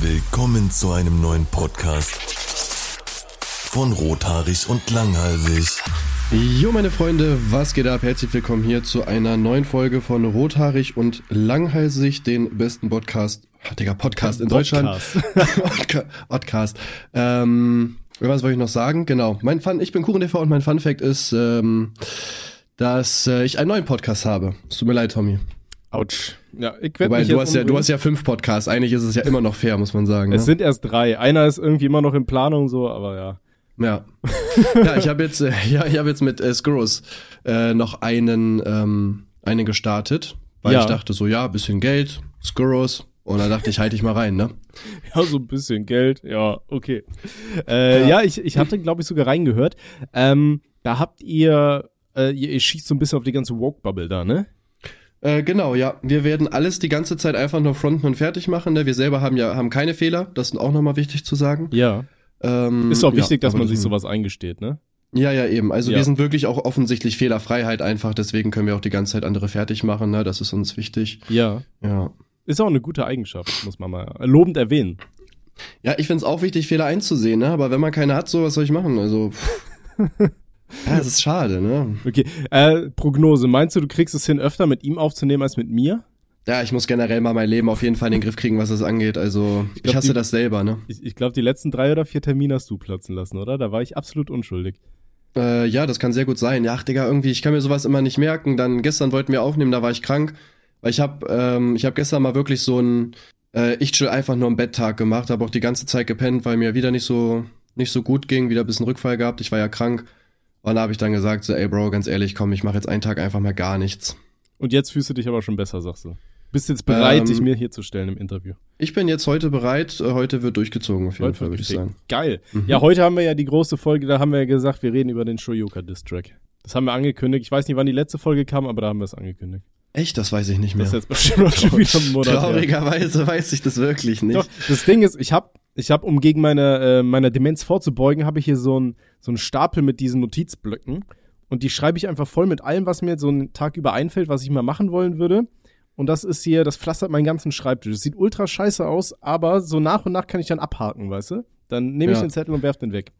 Willkommen zu einem neuen Podcast von Rothaarig und Langhalsig. Jo, meine Freunde, was geht ab? Herzlich willkommen hier zu einer neuen Folge von Rothaarig und Langhalsig, den besten Podcast, Digga, Podcast in Deutschland. Podcast. Podcast. Ähm, was wollte ich noch sagen? Genau. Mein Fun, ich bin KuchenTV und mein Fun Fact ist, ähm, dass äh, ich einen neuen Podcast habe. Es tut mir leid, Tommy. Autsch. Ja, ich Wobei, du hast ja, du hast ja fünf Podcasts. Eigentlich ist es ja immer noch fair, muss man sagen. Es ne? sind erst drei. Einer ist irgendwie immer noch in Planung so, aber ja. Ja. ja, ich habe jetzt, äh, ja, ich habe jetzt mit äh, Skurrus äh, noch einen, ähm, einen gestartet, weil ja. ich dachte so, ja, bisschen Geld, Skurrus. Und dann dachte ich, halte ich mal rein, ne? Ja, so ein bisschen Geld, ja, okay. Äh, ja. ja, ich, ich hatte, glaube ich, sogar reingehört. Ähm, da habt ihr, äh, ihr, ihr schießt so ein bisschen auf die ganze Woke-Bubble da, ne? Äh, genau, ja. Wir werden alles die ganze Zeit einfach nur fronten und fertig machen. Ne? Wir selber haben ja haben keine Fehler. Das ist auch nochmal wichtig zu sagen. Ja. Ähm, ist auch wichtig, ja, dass man sich sowas eingesteht, ne? Ja, ja, eben. Also ja. wir sind wirklich auch offensichtlich Fehlerfreiheit einfach. Deswegen können wir auch die ganze Zeit andere fertig machen. Ne? Das ist uns wichtig. Ja. Ja. Ist auch eine gute Eigenschaft, muss man mal lobend erwähnen. Ja, ich find's auch wichtig, Fehler einzusehen, ne? Aber wenn man keine hat, so was soll ich machen? Also. Ja, das ist schade, ne? Okay. Äh, Prognose. Meinst du, du kriegst es hin, öfter mit ihm aufzunehmen als mit mir? Ja, ich muss generell mal mein Leben auf jeden Fall in den Griff kriegen, was das angeht. Also, ich, glaub, ich hasse die, das selber, ne? Ich, ich glaube, die letzten drei oder vier Termine hast du platzen lassen, oder? Da war ich absolut unschuldig. Äh, ja, das kann sehr gut sein. Ja, ach, Digga, irgendwie, ich kann mir sowas immer nicht merken. Dann gestern wollten wir aufnehmen, da war ich krank. Weil ich hab, ähm, ich hab gestern mal wirklich so ein äh, Ich chill einfach nur im Betttag gemacht, habe auch die ganze Zeit gepennt, weil mir wieder nicht so nicht so gut ging, wieder ein bisschen Rückfall gehabt. Ich war ja krank. Und da habe ich dann gesagt, so, ey Bro, ganz ehrlich, komm, ich mache jetzt einen Tag einfach mal gar nichts. Und jetzt fühlst du dich aber schon besser, sagst du. Bist jetzt bereit, ähm, dich mir hier zu stellen im Interview? Ich bin jetzt heute bereit. Äh, heute wird durchgezogen, auf jeden heute Fall, würde ich sagen. Geil. Mhm. Ja, heute haben wir ja die große Folge, da haben wir ja gesagt, wir reden über den Shoyoka Distrack. Das haben wir angekündigt. Ich weiß nicht, wann die letzte Folge kam, aber da haben wir es angekündigt. Echt? Das weiß ich nicht mehr. Das ist jetzt bestimmt schon wieder ein Monat Traurigerweise weiß ich das wirklich nicht. Doch, das Ding ist, ich habe ich habe, um gegen meine, äh, meiner Demenz vorzubeugen, habe ich hier so einen so Stapel mit diesen Notizblöcken. Und die schreibe ich einfach voll mit allem, was mir so einen Tag über einfällt, was ich mal machen wollen würde. Und das ist hier, das pflastert meinen ganzen Schreibtisch. Es sieht ultra scheiße aus, aber so nach und nach kann ich dann abhaken, weißt du? Dann nehme ich ja. den Zettel und werf den weg.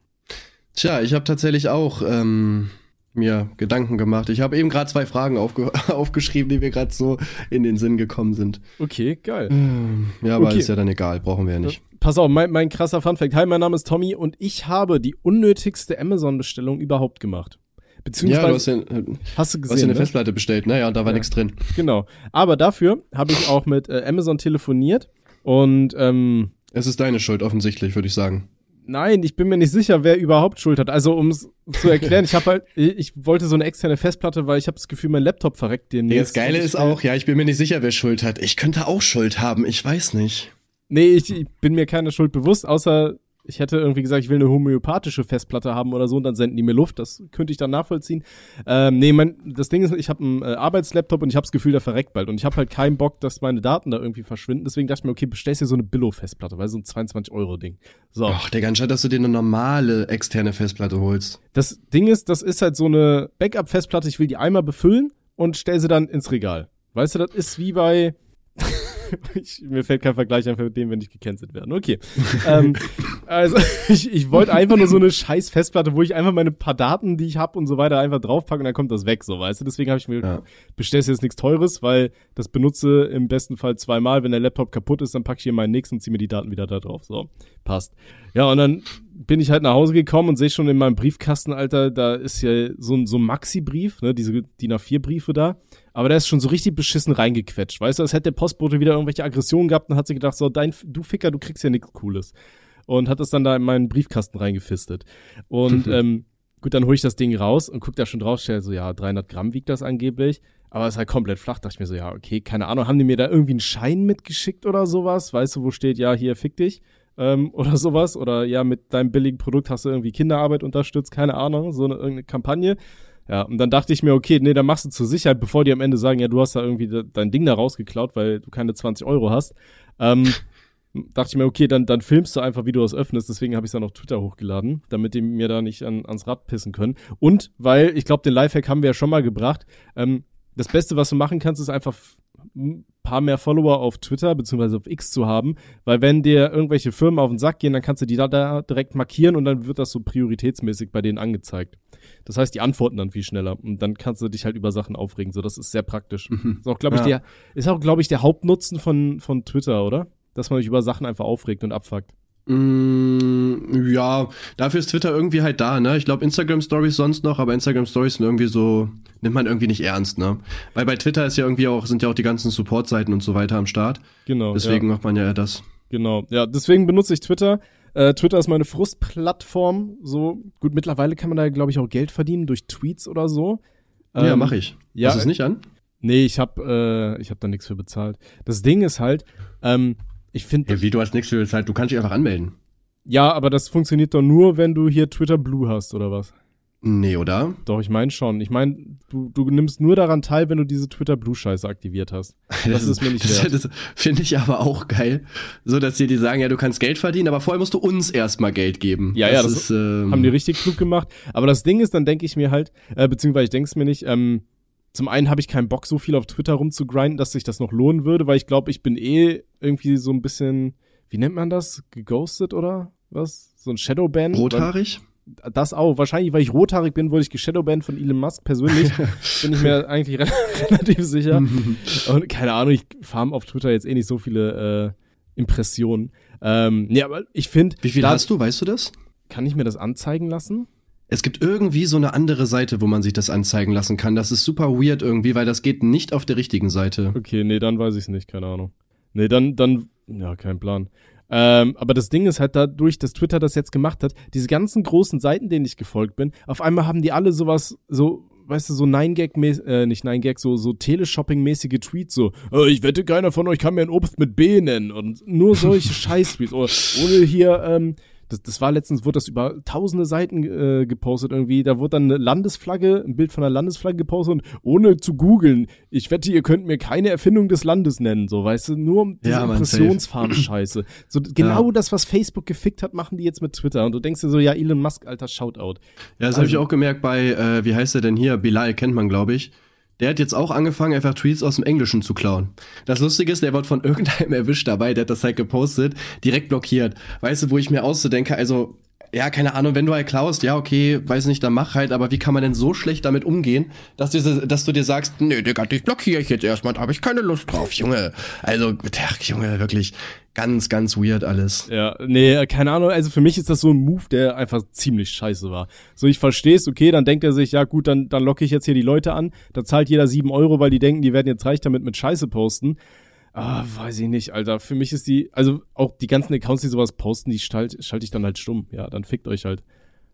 Tja, ich habe tatsächlich auch ähm, mir Gedanken gemacht. Ich habe eben gerade zwei Fragen aufge aufgeschrieben, die mir gerade so in den Sinn gekommen sind. Okay, geil. Ähm, ja, aber okay. ist ja dann egal, brauchen wir ja nicht. Pass auf, mein, mein krasser Funfact. Hi, mein Name ist Tommy und ich habe die unnötigste Amazon-Bestellung überhaupt gemacht. Beziehungsweise, ja, du hast, ja, hast du gesehen, hast eine ne? Festplatte bestellt, naja, und da war ja. nichts drin. Genau. Aber dafür habe ich auch mit äh, Amazon telefoniert und ähm, Es ist deine Schuld, offensichtlich, würde ich sagen. Nein, ich bin mir nicht sicher, wer überhaupt Schuld hat. Also um es zu erklären, ich habe halt, ich wollte so eine externe Festplatte, weil ich habe das Gefühl, mein Laptop verreckt dir nicht. Das Geile ist auch, ja, ich bin mir nicht sicher, wer Schuld hat. Ich könnte auch Schuld haben, ich weiß nicht. Nee, ich, ich bin mir keine Schuld bewusst, außer ich hätte irgendwie gesagt, ich will eine homöopathische Festplatte haben oder so und dann senden die mir Luft. Das könnte ich dann nachvollziehen. Ähm, nee, mein, das Ding ist, ich habe einen äh, Arbeitslaptop und ich habe das Gefühl, der verreckt bald. Und ich habe halt keinen Bock, dass meine Daten da irgendwie verschwinden. Deswegen dachte ich mir, okay, bestellst dir so eine Billo-Festplatte, weil so ein 22-Euro-Ding. So. Ach, der ganz dass du dir eine normale externe Festplatte holst. Das Ding ist, das ist halt so eine Backup-Festplatte. Ich will die einmal befüllen und stell sie dann ins Regal. Weißt du, das ist wie bei ich, mir fällt kein Vergleich ein für den, wenn ich gecancelt werde. Okay. ähm, also ich, ich wollte einfach nur so eine scheiß Festplatte, wo ich einfach meine paar Daten, die ich habe und so weiter, einfach draufpacke und dann kommt das weg, so weißt du. Deswegen habe ich mir ja. bestellst jetzt nichts Teures, weil das benutze im besten Fall zweimal. Wenn der Laptop kaputt ist, dann packe ich hier meinen nächsten und ziehe mir die Daten wieder da drauf. So, passt. Ja, und dann bin ich halt nach Hause gekommen und sehe schon in meinem Briefkasten, Alter, da ist ja so ein so ein Maxi-Brief, ne, diese DIN A4-Briefe da. Aber der ist schon so richtig beschissen reingequetscht. Weißt du, als hätte der Postbote wieder irgendwelche Aggressionen gehabt und hat sich gedacht, so, dein, du Ficker, du kriegst ja nichts Cooles. Und hat das dann da in meinen Briefkasten reingefistet. Und, ähm, gut, dann hole ich das Ding raus und guck da schon drauf, stell so, ja, 300 Gramm wiegt das angeblich. Aber es ist halt komplett flach. Dachte ich mir so, ja, okay, keine Ahnung, haben die mir da irgendwie einen Schein mitgeschickt oder sowas? Weißt du, wo steht, ja, hier, fick dich? Ähm, oder sowas. Oder ja, mit deinem billigen Produkt hast du irgendwie Kinderarbeit unterstützt, keine Ahnung, so eine irgendeine Kampagne. Ja, und dann dachte ich mir, okay, nee, dann machst du zur Sicherheit, bevor die am Ende sagen, ja, du hast da irgendwie dein Ding da rausgeklaut, weil du keine 20 Euro hast. Ähm, dachte ich mir, okay, dann, dann filmst du einfach, wie du das öffnest. Deswegen habe ich es dann auf Twitter hochgeladen, damit die mir da nicht an, ans Rad pissen können. Und weil, ich glaube, den Lifehack haben wir ja schon mal gebracht, ähm, das Beste, was du machen kannst, ist einfach ein paar mehr Follower auf Twitter beziehungsweise auf X zu haben, weil wenn dir irgendwelche Firmen auf den Sack gehen, dann kannst du die da, da direkt markieren und dann wird das so prioritätsmäßig bei denen angezeigt. Das heißt, die antworten dann viel schneller und dann kannst du dich halt über Sachen aufregen. So, das ist sehr praktisch. Mhm. Ist auch, glaube ich, ja. der, ist auch, glaube ich, der Hauptnutzen von, von Twitter, oder? Dass man sich über Sachen einfach aufregt und abfuckt. Mm, ja, dafür ist Twitter irgendwie halt da, ne? Ich glaube Instagram Stories sonst noch, aber Instagram Stories sind irgendwie so nimmt man irgendwie nicht ernst, ne? Weil bei Twitter ist ja irgendwie auch sind ja auch die ganzen Support-Seiten und so weiter am Start. Genau. Deswegen ja. macht man ja eher das. Genau. Ja, deswegen benutze ich Twitter. Äh, Twitter ist meine Frustplattform. So gut, mittlerweile kann man da glaube ich auch Geld verdienen durch Tweets oder so. Ähm, ja, mache ich. Ja, Hast du es nicht an? Nee, ich habe äh, ich habe da nichts für bezahlt. Das Ding ist halt, ähm, ich finde. Ja, wie du hast nichts für bezahlt, du kannst dich einfach anmelden. Ja, aber das funktioniert doch nur, wenn du hier Twitter Blue hast, oder was? Nee, oder? Doch, ich meine schon. Ich meine, du, du nimmst nur daran teil, wenn du diese Twitter Blue Scheiße aktiviert hast. Das, das ist mir nicht wert. Das, das finde ich aber auch geil. So, dass sie dir sagen, ja, du kannst Geld verdienen, aber vorher musst du uns erstmal Geld geben. Ja, das ja, das ist, ähm, haben die richtig klug gemacht. Aber das Ding ist, dann denke ich mir halt, äh, beziehungsweise ich denke es mir nicht, ähm, zum einen habe ich keinen Bock, so viel auf Twitter rumzugrinden, dass sich das noch lohnen würde, weil ich glaube, ich bin eh irgendwie so ein bisschen, wie nennt man das? Geghostet oder was? So ein Shadowban? Rothaarig? das auch. Wahrscheinlich, weil ich rothaarig bin, wurde ich geshadowbanned von Elon Musk persönlich. bin ich mir eigentlich relativ sicher. Und keine Ahnung, ich farm auf Twitter jetzt eh nicht so viele äh, Impressionen. Ähm, nee, aber ich finde. Wie viel hast du, weißt du das? Kann ich mir das anzeigen lassen? Es gibt irgendwie so eine andere Seite, wo man sich das anzeigen lassen kann. Das ist super weird irgendwie, weil das geht nicht auf der richtigen Seite. Okay, nee, dann weiß ich es nicht, keine Ahnung. Nee, dann, dann, ja, kein Plan. Ähm, aber das Ding ist halt dadurch, dass Twitter das jetzt gemacht hat, diese ganzen großen Seiten, denen ich gefolgt bin, auf einmal haben die alle sowas, so, weißt du, so 9-Gag, äh, nicht 9-Gag, so, so Teleshopping-mäßige Tweets, so, oh, ich wette, keiner von euch kann mir ein Obst mit B nennen und nur solche Scheiß-Tweets, ohne hier, ähm, das, das war letztens, wurde das über tausende Seiten äh, gepostet irgendwie. Da wurde dann eine Landesflagge, ein Bild von einer Landesflagge gepostet und ohne zu googeln, ich wette, ihr könnt mir keine Erfindung des Landes nennen, so, weißt du, nur um diese ja, Impressionsfarben-Scheiße. So, genau ja. das, was Facebook gefickt hat, machen die jetzt mit Twitter. Und du denkst dir so, ja, Elon Musk, alter Shoutout. Ja, das also, habe ich auch gemerkt bei, äh, wie heißt der denn hier? Bilal kennt man, glaube ich. Der hat jetzt auch angefangen, einfach Tweets aus dem Englischen zu klauen. Das Lustige ist, der wird von irgendeinem erwischt dabei, der hat das halt gepostet, direkt blockiert. Weißt du, wo ich mir auszudenke, also, ja, keine Ahnung, wenn du halt klaust, ja, okay, weiß nicht, dann mach halt, aber wie kann man denn so schlecht damit umgehen, dass du, dass du dir sagst, nö, Digga, dich blockiere ich jetzt erstmal, da habe ich keine Lust drauf, Junge. Also, ach, Junge, wirklich ganz, ganz weird alles. Ja, nee, keine Ahnung. Also für mich ist das so ein Move, der einfach ziemlich scheiße war. So, ich versteh's, okay, dann denkt er sich, ja gut, dann, dann locke ich jetzt hier die Leute an. Da zahlt jeder sieben Euro, weil die denken, die werden jetzt reich damit mit Scheiße posten. Ah, weiß ich nicht, Alter. Für mich ist die, also auch die ganzen Accounts, die sowas posten, die schalte schalt ich dann halt stumm. Ja, dann fickt euch halt.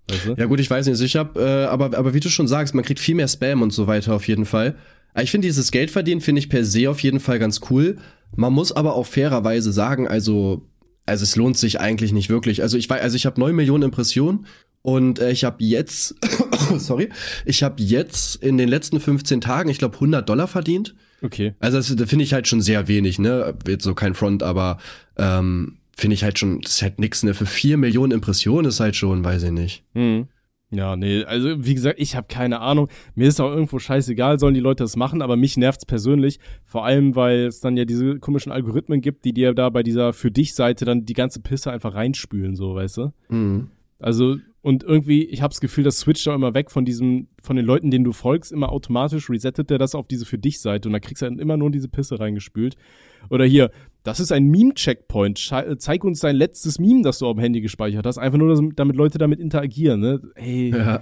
Weißt du? Ja gut, ich weiß nicht. Ich hab, äh, aber, aber wie du schon sagst, man kriegt viel mehr Spam und so weiter auf jeden Fall. Ich finde dieses Geldverdienen finde ich per se auf jeden Fall ganz cool. Man muss aber auch fairerweise sagen, also also es lohnt sich eigentlich nicht wirklich. Also ich weiß, also ich habe neun Millionen Impressionen und äh, ich habe jetzt, sorry, ich habe jetzt in den letzten 15 Tagen, ich glaube 100 Dollar verdient. Okay. Also das, das finde ich halt schon sehr wenig, ne? Jetzt so kein Front, aber ähm, finde ich halt schon, das ist halt nix, ne? Für vier Millionen Impressionen ist halt schon, weiß ich nicht. Mhm. Ja, nee, also wie gesagt, ich habe keine Ahnung. Mir ist auch irgendwo scheißegal, sollen die Leute das machen, aber mich nervt's persönlich. Vor allem, weil es dann ja diese komischen Algorithmen gibt, die dir da bei dieser für dich Seite dann die ganze Pisse einfach reinspülen, so, weißt du? Mhm. Also, und irgendwie, ich habe das Gefühl, das switcht auch immer weg von diesem, von den Leuten, denen du folgst, immer automatisch resettet der das auf diese für dich Seite und da kriegst du dann immer nur diese Pisse reingespült. Oder hier, das ist ein Meme-Checkpoint. Äh, zeig uns dein letztes Meme, das du auf dem Handy gespeichert hast. Einfach nur, damit Leute damit interagieren. Ne? Hey. Ja.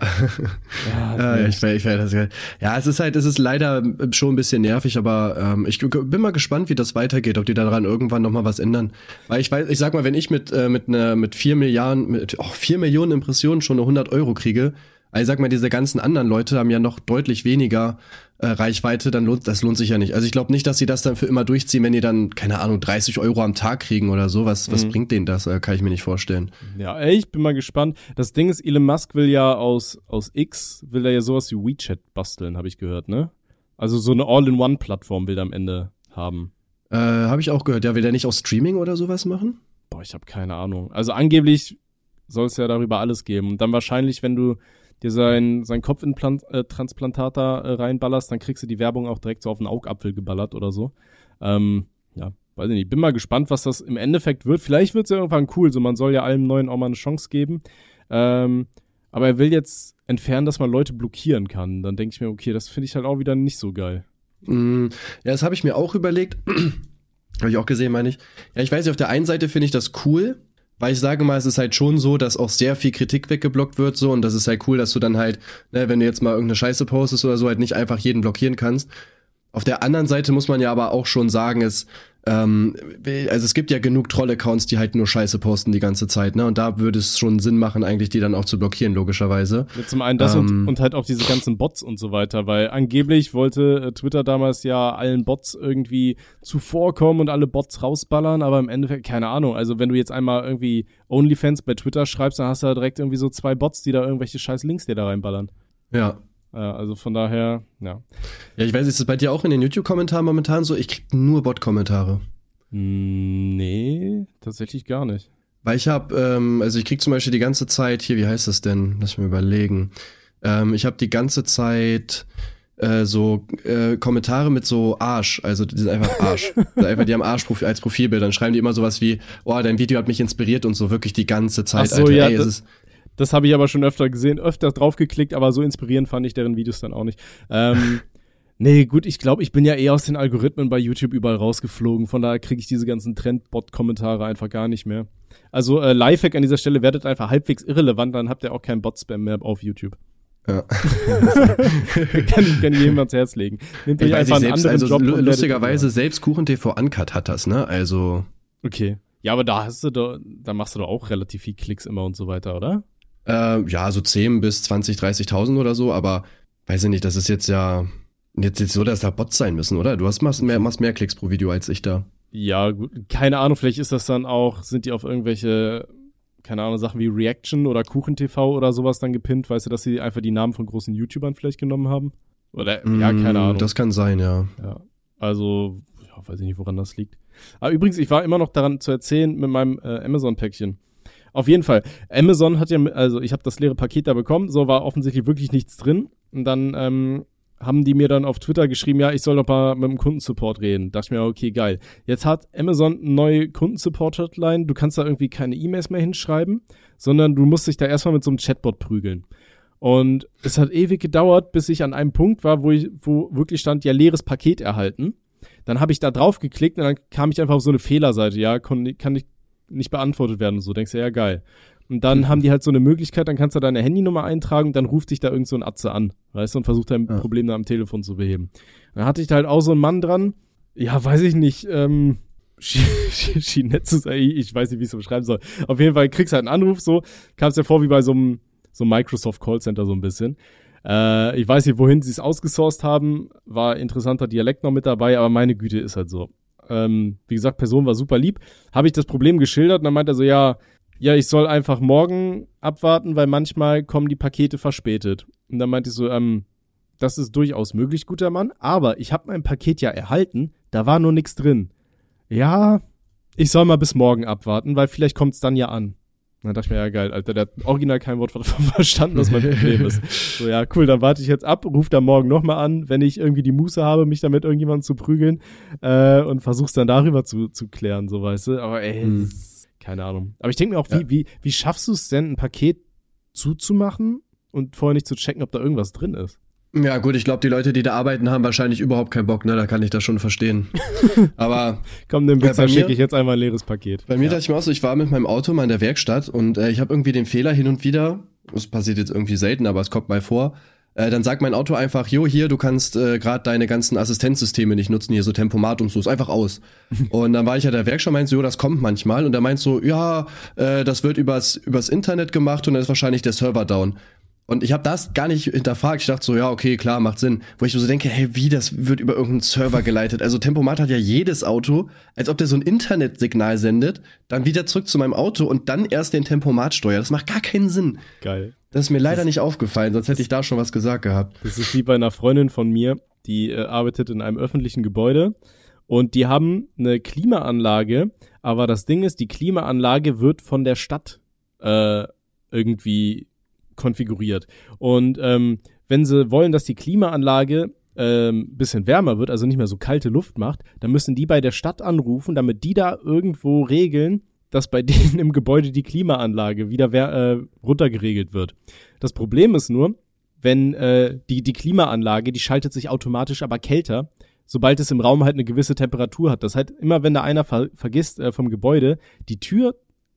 ja, ja ich, ich, ich, das, ja, es ist halt, es ist leider schon ein bisschen nervig, aber ähm, ich bin mal gespannt, wie das weitergeht, ob die daran irgendwann noch mal was ändern. Weil ich weiß, ich sag mal, wenn ich mit äh, mit einer mit vier Milliarden, mit oh, vier Millionen Impressionen schon eine 100 Euro kriege, also sag mal, diese ganzen anderen Leute haben ja noch deutlich weniger äh, Reichweite, dann lohnt das lohnt sich ja nicht. Also ich glaube nicht, dass sie das dann für immer durchziehen, wenn die dann, keine Ahnung, 30 Euro am Tag kriegen oder so. Was, was mhm. bringt denen das? Äh, kann ich mir nicht vorstellen. Ja, ey, ich bin mal gespannt. Das Ding ist, Elon Musk will ja aus, aus X, will er ja sowas wie WeChat basteln, habe ich gehört, ne? Also so eine All-in-One-Plattform will er am Ende haben. Äh, habe ich auch gehört. Ja, will der nicht auch Streaming oder sowas machen? Boah, ich habe keine Ahnung. Also angeblich soll es ja darüber alles geben. Und dann wahrscheinlich, wenn du dir sein, sein Kopftransplantat da äh, reinballerst, dann kriegst du die Werbung auch direkt so auf den Augapfel geballert oder so. Ähm, ja, weiß ich nicht. Bin mal gespannt, was das im Endeffekt wird. Vielleicht wird es ja irgendwann cool. So, man soll ja allem Neuen auch mal eine Chance geben. Ähm, aber er will jetzt entfernen, dass man Leute blockieren kann. Dann denke ich mir, okay, das finde ich halt auch wieder nicht so geil. Mm, ja, das habe ich mir auch überlegt. habe ich auch gesehen, meine ich. Ja, ich weiß nicht, auf der einen Seite finde ich das cool, weil ich sage mal, es ist halt schon so, dass auch sehr viel Kritik weggeblockt wird so und das ist halt cool, dass du dann halt, ne, wenn du jetzt mal irgendeine Scheiße postest oder so, halt nicht einfach jeden blockieren kannst. Auf der anderen Seite muss man ja aber auch schon sagen, es ähm, also es gibt ja genug Troll-Accounts, die halt nur Scheiße posten die ganze Zeit, ne? Und da würde es schon Sinn machen, eigentlich die dann auch zu blockieren, logischerweise. Ja, zum einen das ähm, und, und halt auch diese ganzen Bots und so weiter, weil angeblich wollte äh, Twitter damals ja allen Bots irgendwie zuvorkommen und alle Bots rausballern, aber im Endeffekt, keine Ahnung, also wenn du jetzt einmal irgendwie OnlyFans bei Twitter schreibst, dann hast du da direkt irgendwie so zwei Bots, die da irgendwelche scheiß Links dir da reinballern. Ja, also von daher, ja. Ja, ich weiß, ist es bei dir auch in den YouTube-Kommentaren momentan so? Ich krieg nur Bot-Kommentare. Hm, nee, tatsächlich gar nicht. Weil ich habe, ähm, also ich krieg zum Beispiel die ganze Zeit, hier, wie heißt das denn? Lass mich überlegen. Ähm, ich habe die ganze Zeit äh, so äh, Kommentare mit so Arsch, also die sind einfach Arsch. also einfach die haben Arsch als Profilbild. Dann schreiben die immer sowas wie, oh, dein Video hat mich inspiriert und so wirklich die ganze Zeit. Ach so, Alter. ja, Ey, das, das habe ich aber schon öfter gesehen, öfter draufgeklickt, aber so inspirierend fand ich deren Videos dann auch nicht. Ähm, nee, gut, ich glaube, ich bin ja eher aus den Algorithmen bei YouTube überall rausgeflogen. Von daher kriege ich diese ganzen Trendbot-Kommentare einfach gar nicht mehr. Also äh, Lifehack an dieser Stelle werdet einfach halbwegs irrelevant, dann habt ihr auch keinen Bot-Spam mehr auf YouTube. Ja. kann, ich, kann ich jedem ans Herz legen. Nehmt euch einfach einen selbst, anderen also Job lustigerweise selbst KuchenTV Uncut hat das, ne? Also. Okay. Ja, aber da hast du doch, da machst du doch auch relativ viel Klicks immer und so weiter, oder? Äh, ja, so 10 bis 20, 30.000 oder so, aber weiß ich nicht, das ist jetzt ja jetzt, jetzt so, dass da Bots sein müssen, oder? Du hast machst mehr, machst mehr Klicks pro Video als ich da. Ja, gut, keine Ahnung, vielleicht ist das dann auch, sind die auf irgendwelche, keine Ahnung, Sachen wie Reaction oder KuchenTV oder sowas dann gepinnt, weißt du, dass sie einfach die Namen von großen YouTubern vielleicht genommen haben? Oder, mm, ja, keine Ahnung. Das kann sein, ja. Ja, also, ja, weiß ich nicht, woran das liegt. Aber übrigens, ich war immer noch daran zu erzählen mit meinem äh, Amazon-Päckchen. Auf jeden Fall. Amazon hat ja, also ich habe das leere Paket da bekommen, so war offensichtlich wirklich nichts drin. Und dann ähm, haben die mir dann auf Twitter geschrieben, ja, ich soll doch mal mit dem Kundensupport reden. Dachte ich mir, okay, geil. Jetzt hat Amazon eine neue Kundensupport-Hotline. Du kannst da irgendwie keine E-Mails mehr hinschreiben, sondern du musst dich da erstmal mit so einem Chatbot prügeln. Und es hat ewig gedauert, bis ich an einem Punkt war, wo ich, wo wirklich stand, ja, leeres Paket erhalten. Dann habe ich da drauf geklickt und dann kam ich einfach auf so eine Fehlerseite, ja, kann, kann ich nicht beantwortet werden und so. Denkst du, ja, geil. Und dann mhm. haben die halt so eine Möglichkeit, dann kannst du deine Handynummer eintragen und dann ruft dich da irgend so ein Atze an, weißt du, und versucht dein ja. Problem da am Telefon zu beheben. Dann hatte ich da halt auch so einen Mann dran, ja, weiß ich nicht, ähm, Shinetsu, ich weiß nicht, wie ich es beschreiben soll. Auf jeden Fall kriegst du halt einen Anruf, so, kam es ja vor wie bei so einem, so einem Microsoft Callcenter so ein bisschen. Äh, ich weiß nicht, wohin sie es ausgesourced haben, war interessanter Dialekt noch mit dabei, aber meine Güte ist halt so. Ähm, wie gesagt, Person war super lieb. Habe ich das Problem geschildert und dann meint er so, ja, ja, ich soll einfach morgen abwarten, weil manchmal kommen die Pakete verspätet. Und dann meinte ich so, ähm, das ist durchaus möglich, guter Mann, aber ich habe mein Paket ja erhalten, da war nur nichts drin. Ja, ich soll mal bis morgen abwarten, weil vielleicht kommt's dann ja an. Dann dachte ich mir, ja geil, Alter, der hat original kein Wort davon verstanden, was mein Problem ist. So, ja, cool, dann warte ich jetzt ab, ruf da morgen nochmal an, wenn ich irgendwie die Muße habe, mich damit irgendjemandem zu prügeln äh, und versuch's dann darüber zu, zu klären, so weißt du. Aber ey, hm. keine Ahnung. Aber ich denke mir auch, ja. wie, wie, wie schaffst du es denn, ein Paket zuzumachen und vorher nicht zu checken, ob da irgendwas drin ist? Ja, gut, ich glaube, die Leute, die da arbeiten, haben wahrscheinlich überhaupt keinen Bock, ne? Da kann ich das schon verstehen. Aber. Komm, dann ja, schicke ich jetzt einmal ein leeres Paket. Bei mir ja. dachte ich mir auch so, ich war mit meinem Auto mal in der Werkstatt und äh, ich habe irgendwie den Fehler hin und wieder, das passiert jetzt irgendwie selten, aber es kommt mal vor, äh, dann sagt mein Auto einfach, jo, hier, du kannst äh, gerade deine ganzen Assistenzsysteme nicht nutzen, hier so Tempomat und so, ist einfach aus. und dann war ich ja der Werkstatt, meint so, jo, das kommt manchmal. Und er meint so, ja, äh, das wird übers, übers Internet gemacht und dann ist wahrscheinlich der Server down. Und ich habe das gar nicht hinterfragt. Ich dachte so, ja, okay, klar, macht Sinn. Wo ich so denke, hey, wie, das wird über irgendeinen Server geleitet. Also Tempomat hat ja jedes Auto, als ob der so ein Internetsignal sendet, dann wieder zurück zu meinem Auto und dann erst den Tempomat steuert. Das macht gar keinen Sinn. Geil. Das ist mir leider das nicht aufgefallen, sonst hätte ich da schon was gesagt gehabt. Das ist wie bei einer Freundin von mir, die äh, arbeitet in einem öffentlichen Gebäude und die haben eine Klimaanlage, aber das Ding ist, die Klimaanlage wird von der Stadt äh, irgendwie konfiguriert. Und ähm, wenn sie wollen, dass die Klimaanlage ähm, bisschen wärmer wird, also nicht mehr so kalte Luft macht, dann müssen die bei der Stadt anrufen, damit die da irgendwo regeln, dass bei denen im Gebäude die Klimaanlage wieder äh, runtergeregelt wird. Das Problem ist nur, wenn äh, die, die Klimaanlage, die schaltet sich automatisch aber kälter, sobald es im Raum halt eine gewisse Temperatur hat. Das heißt, immer wenn da einer ver vergisst äh, vom Gebäude, die Tür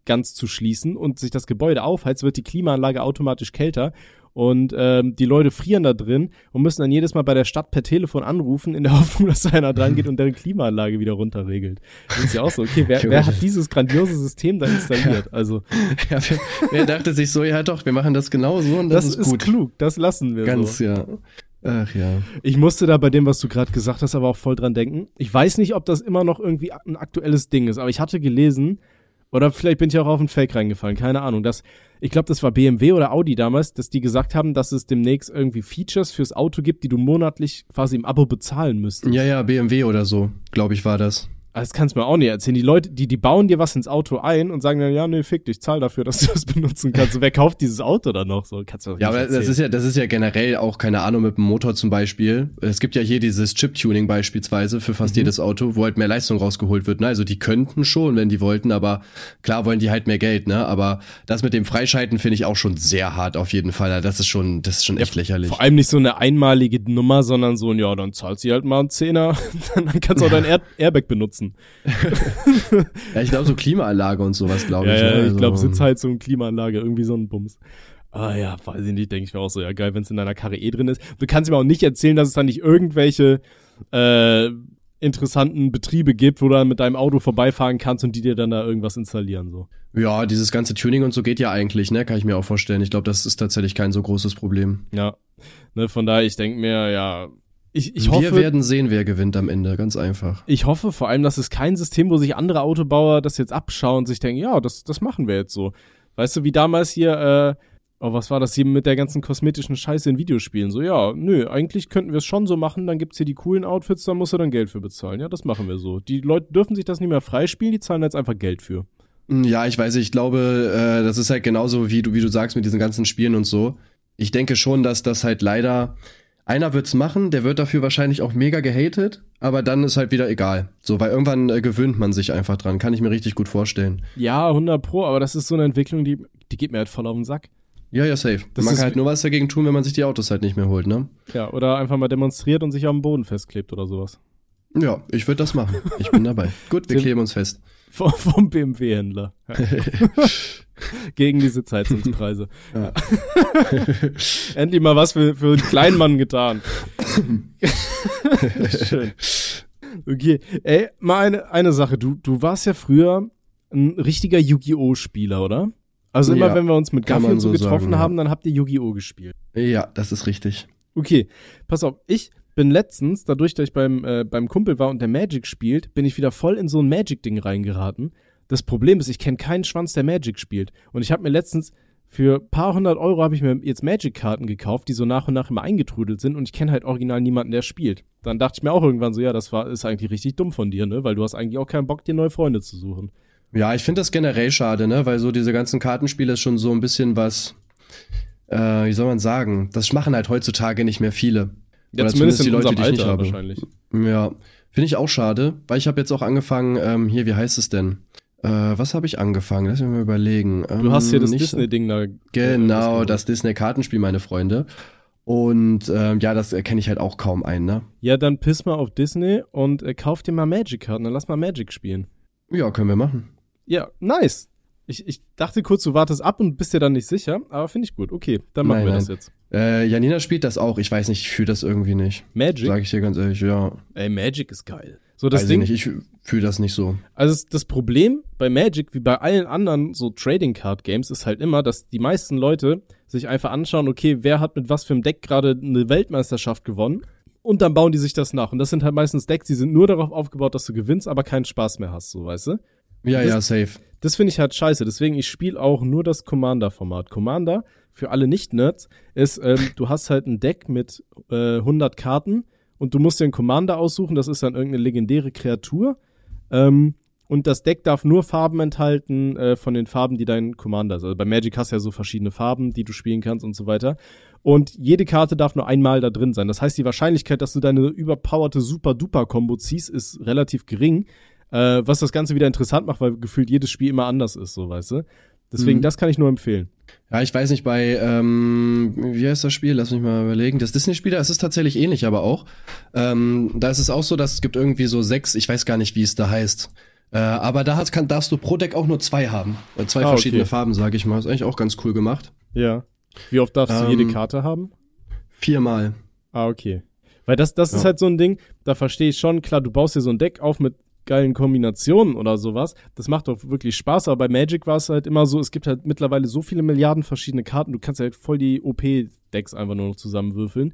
ganz zu schließen und sich das Gebäude aufheizt, wird die Klimaanlage automatisch kälter und ähm, die Leute frieren da drin und müssen dann jedes Mal bei der Stadt per Telefon anrufen, in der Hoffnung, dass da einer dran geht und deren Klimaanlage wieder runterregelt. Das ist ja auch so, okay, wer, wer hat dieses grandiose System da installiert? Also ja, wer, wer, dachte sich so, ja doch, wir machen das genau so und das, das ist, ist gut. klug, das lassen wir Ganz, so. ja. Ach ja. Ich musste da bei dem, was du gerade gesagt hast, aber auch voll dran denken. Ich weiß nicht, ob das immer noch irgendwie ein aktuelles Ding ist, aber ich hatte gelesen, oder vielleicht bin ich auch auf ein Fake reingefallen, keine Ahnung, dass ich glaube, das war BMW oder Audi damals, dass die gesagt haben, dass es demnächst irgendwie Features fürs Auto gibt, die du monatlich quasi im Abo bezahlen müsstest. Ja, ja, BMW oder so, glaube ich, war das. Das kannst du mir auch nicht erzählen. Die Leute, die, die bauen dir was ins Auto ein und sagen dann, ja, nee, fick dich, zahl dafür, dass du das benutzen kannst. So, wer kauft dieses Auto dann noch? So, kannst du ja, aber erzählen. das ist ja, das ist ja generell auch, keine Ahnung, mit dem Motor zum Beispiel. Es gibt ja hier dieses Chip-Tuning beispielsweise für fast mhm. jedes Auto, wo halt mehr Leistung rausgeholt wird. Ne? Also die könnten schon, wenn die wollten, aber klar wollen die halt mehr Geld, ne? Aber das mit dem Freischalten finde ich auch schon sehr hart auf jeden Fall. Das ist schon, das ist schon echt ja, lächerlich. Vor allem nicht so eine einmalige Nummer, sondern so ein, ja, dann zahlt sie halt mal einen Zehner, dann kannst du auch dein Air Airbag benutzen. ja, ich glaube so Klimaanlage und sowas, glaube ich. Ja, ja, ne? ich glaube Sitzheizung, Klimaanlage, irgendwie so ein Bums. Ah ja, weiß ich nicht, denke ich mir auch so, ja geil, wenn es in deiner Karre eh drin ist. Du kannst mir auch nicht erzählen, dass es da nicht irgendwelche äh, interessanten Betriebe gibt, wo du dann mit deinem Auto vorbeifahren kannst und die dir dann da irgendwas installieren. so. Ja, dieses ganze Tuning und so geht ja eigentlich, ne? Kann ich mir auch vorstellen. Ich glaube, das ist tatsächlich kein so großes Problem. Ja. Ne, von daher, ich denke mir, ja, ich, ich wir hoffe, werden sehen, wer gewinnt am Ende, ganz einfach. Ich hoffe vor allem, dass es kein System, wo sich andere Autobauer das jetzt abschauen und sich denken, ja, das, das machen wir jetzt so. Weißt du, wie damals hier, äh, oh, was war das hier mit der ganzen kosmetischen Scheiße in Videospielen? So, ja, nö, eigentlich könnten wir es schon so machen, dann gibt's hier die coolen Outfits, da muss er dann Geld für bezahlen. Ja, das machen wir so. Die Leute dürfen sich das nicht mehr freispielen, die zahlen jetzt einfach Geld für. Hm, ja, ich weiß, ich glaube, äh, das ist halt genauso, wie du, wie du sagst, mit diesen ganzen Spielen und so. Ich denke schon, dass das halt leider einer wird's machen, der wird dafür wahrscheinlich auch mega gehatet, aber dann ist halt wieder egal. So, weil irgendwann äh, gewöhnt man sich einfach dran. Kann ich mir richtig gut vorstellen. Ja, 100 pro, aber das ist so eine Entwicklung, die, die geht mir halt voll auf den Sack. Ja, ja, safe. Das man kann halt nur was dagegen tun, wenn man sich die Autos halt nicht mehr holt, ne? Ja, oder einfach mal demonstriert und sich am Boden festklebt oder sowas. Ja, ich würde das machen. Ich bin dabei. Gut, wir kleben uns fest. Vom, vom BMW-Händler. Ja. Gegen diese Zeitungspreise. Ja. Endlich mal was für, für einen kleinen Mann getan. Schön. Okay, ey, mal eine, eine Sache. Du, du warst ja früher ein richtiger Yu-Gi-Oh! Spieler, oder? Also immer, ja, wenn wir uns mit Gaffi und so getroffen sagen, haben, dann habt ihr Yu-Gi-Oh! gespielt. Ja, das ist richtig. Okay, pass auf, ich bin letztens, dadurch, dass ich beim, äh, beim Kumpel war und der Magic spielt, bin ich wieder voll in so ein Magic-Ding reingeraten. Das Problem ist, ich kenne keinen Schwanz, der Magic spielt. Und ich habe mir letztens für paar hundert Euro habe ich mir jetzt Magic-Karten gekauft, die so nach und nach immer eingetrudelt sind und ich kenne halt original niemanden, der spielt. Dann dachte ich mir auch irgendwann so, ja, das war, ist eigentlich richtig dumm von dir, ne? Weil du hast eigentlich auch keinen Bock, dir neue Freunde zu suchen. Ja, ich finde das generell schade, ne? Weil so diese ganzen Kartenspiele ist schon so ein bisschen was, äh, wie soll man sagen? Das machen halt heutzutage nicht mehr viele. Ja, Oder zumindest, zumindest die Leute, die ich nicht habe. Wahrscheinlich. Ja, finde ich auch schade, weil ich habe jetzt auch angefangen, ähm, hier, wie heißt es denn? Äh, was habe ich angefangen? Lass mich mal überlegen. Ähm, du hast hier das Disney-Ding da. Genau, das Disney-Kartenspiel, meine Freunde. Und ähm, ja, das kenne ich halt auch kaum ein, ne? Ja, dann piss mal auf Disney und äh, kauf dir mal Magic-Karten, dann lass mal Magic spielen. Ja, können wir machen. Ja, nice. Ich, ich dachte kurz, du wartest ab und bist dir dann nicht sicher, aber finde ich gut. Okay, dann machen nein, wir nein. das jetzt. Äh, Janina spielt das auch. Ich weiß nicht, ich fühle das irgendwie nicht. Magic? Sag ich dir ganz ehrlich, ja. Ey, Magic ist geil. So das weiß Ding. Ich, nicht, ich fühle das nicht so. Also das Problem bei Magic, wie bei allen anderen so Trading Card Games, ist halt immer, dass die meisten Leute sich einfach anschauen, okay, wer hat mit was für einem Deck gerade eine Weltmeisterschaft gewonnen? Und dann bauen die sich das nach. Und das sind halt meistens Decks, die sind nur darauf aufgebaut, dass du gewinnst, aber keinen Spaß mehr hast, so weißt du? Ja, das, ja, safe. Das finde ich halt scheiße. Deswegen, ich spiele auch nur das Commander-Format. Commander, für alle Nicht-Nerds, ist, ähm, du hast halt ein Deck mit äh, 100 Karten und du musst dir einen Commander aussuchen. Das ist dann irgendeine legendäre Kreatur. Ähm, und das Deck darf nur Farben enthalten äh, von den Farben, die dein Commander ist. Also bei Magic hast du ja so verschiedene Farben, die du spielen kannst und so weiter. Und jede Karte darf nur einmal da drin sein. Das heißt, die Wahrscheinlichkeit, dass du deine überpowerte Super-Duper-Kombo ziehst, ist relativ gering. Äh, was das Ganze wieder interessant macht, weil gefühlt jedes Spiel immer anders ist, so weißt du. Deswegen, mhm. das kann ich nur empfehlen. Ja, ich weiß nicht, bei, ähm, wie heißt das Spiel? Lass mich mal überlegen. Das Disney-Spiel, es ist tatsächlich ähnlich, aber auch. Ähm, da ist es auch so, dass es gibt irgendwie so sechs, ich weiß gar nicht, wie es da heißt. Äh, aber da hast, kann, darfst du pro Deck auch nur zwei haben. Äh, zwei ah, verschiedene okay. Farben, sage ich mal. Ist eigentlich auch ganz cool gemacht. Ja. Wie oft darfst ähm, du jede ähm, Karte haben? Viermal. Ah, okay. Weil das, das ja. ist halt so ein Ding, da verstehe ich schon, klar, du baust dir so ein Deck auf mit geilen Kombinationen oder sowas. Das macht doch wirklich Spaß, aber bei Magic war es halt immer so, es gibt halt mittlerweile so viele Milliarden verschiedene Karten, du kannst halt voll die OP-Decks einfach nur noch zusammenwürfeln.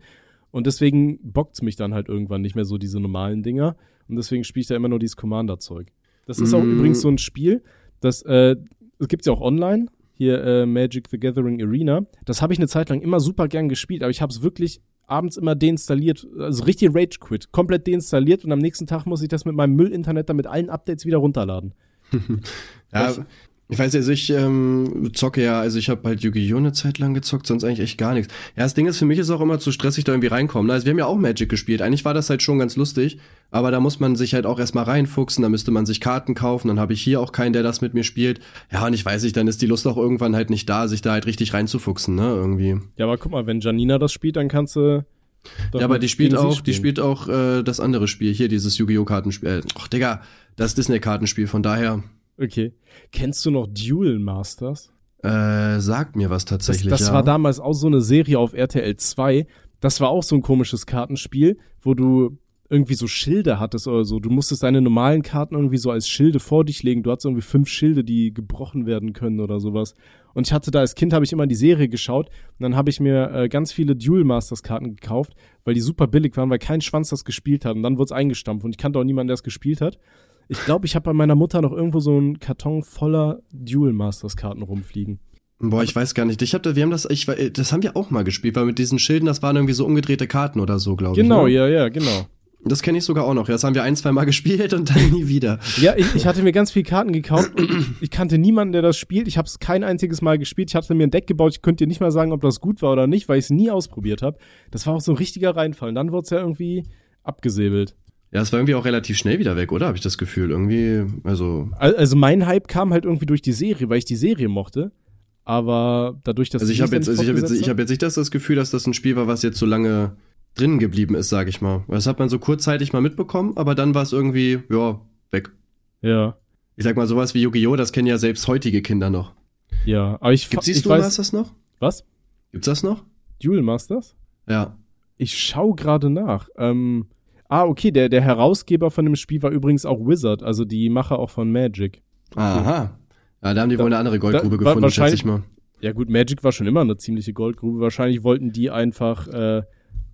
Und deswegen bockt's mich dann halt irgendwann nicht mehr so diese normalen Dinger. Und deswegen spiele ich da immer nur dieses Commander-Zeug. Das ist mm. auch übrigens so ein Spiel, das, äh, das gibt's ja auch online. Hier äh, Magic the Gathering Arena. Das habe ich eine Zeit lang immer super gern gespielt, aber ich habe es wirklich abends immer deinstalliert, also richtig Rage Quit, komplett deinstalliert und am nächsten Tag muss ich das mit meinem Müll-Internet dann mit allen Updates wieder runterladen. ja, ich weiß also ich ähm, zocke ja, also ich habe halt Yu-Gi-Oh! eine Zeit lang gezockt, sonst eigentlich echt gar nichts. Ja, das Ding ist, für mich ist auch immer zu stressig, da irgendwie reinkommen. Also wir haben ja auch Magic gespielt. Eigentlich war das halt schon ganz lustig, aber da muss man sich halt auch erstmal reinfuchsen, da müsste man sich Karten kaufen, dann habe ich hier auch keinen, der das mit mir spielt. Ja, und ich weiß nicht, dann ist die Lust auch irgendwann halt nicht da, sich da halt richtig reinzufuchsen, ne, irgendwie. Ja, aber guck mal, wenn Janina das spielt, dann kannst du ja, aber die spielt auch, die spielt auch äh, das andere Spiel, hier dieses Yu-Gi-Oh! Kartenspiel. Ach, Digga, das Disney-Kartenspiel, von daher. Okay. Kennst du noch Duel Masters? Äh, sagt mir was tatsächlich. Das, das ja. war damals auch so eine Serie auf RTL 2. Das war auch so ein komisches Kartenspiel, wo du irgendwie so Schilde hattest oder so. Du musstest deine normalen Karten irgendwie so als Schilde vor dich legen. Du hattest irgendwie fünf Schilde, die gebrochen werden können oder sowas. Und ich hatte da als Kind habe ich immer die Serie geschaut und dann habe ich mir äh, ganz viele Duel Masters Karten gekauft, weil die super billig waren, weil kein Schwanz das gespielt hat und dann wurde es eingestampft und ich kannte auch niemanden, der es gespielt hat. Ich glaube, ich habe bei meiner Mutter noch irgendwo so einen Karton voller Duel Masters Karten rumfliegen. Boah, ich weiß gar nicht. Ich hab, wir haben das, ich, das haben wir auch mal gespielt, weil mit diesen Schilden, das waren irgendwie so umgedrehte Karten oder so, glaube genau, ich. Genau, ne? ja, ja, genau. Das kenne ich sogar auch noch. Das haben wir ein, zwei Mal gespielt und dann nie wieder. Ja, ich, ich hatte mir ganz viele Karten gekauft ich kannte niemanden, der das spielt. Ich habe es kein einziges Mal gespielt. Ich hatte mir ein Deck gebaut. Ich könnte dir nicht mal sagen, ob das gut war oder nicht, weil ich es nie ausprobiert habe. Das war auch so ein richtiger Reinfall. Und dann wurde es ja irgendwie abgesäbelt. Ja, es war irgendwie auch relativ schnell wieder weg, oder? Habe ich das Gefühl. Irgendwie, also. Also mein Hype kam halt irgendwie durch die Serie, weil ich die Serie mochte. Aber dadurch, dass also ich habe jetzt, also ich habe jetzt, ich habe jetzt nicht das, das Gefühl, dass das ein Spiel war, was jetzt so lange drinnen geblieben ist, sage ich mal. Das hat man so kurzzeitig mal mitbekommen, aber dann war es irgendwie, ja, weg. Ja. Ich sag mal, sowas wie Yu-Gi-Oh!, das kennen ja selbst heutige Kinder noch. Ja, aber ich Gibt's die Duel Masters noch? Was? Gibt's das noch? Duel Masters? Ja. Ich schau gerade nach. Ähm, Ah, okay, der, der Herausgeber von dem Spiel war übrigens auch Wizard, also die Macher auch von Magic. Aha. Ja, da haben die da, wohl eine andere Goldgrube da, gefunden, schätze ich mal. Ja gut, Magic war schon immer eine ziemliche Goldgrube. Wahrscheinlich wollten die einfach, äh,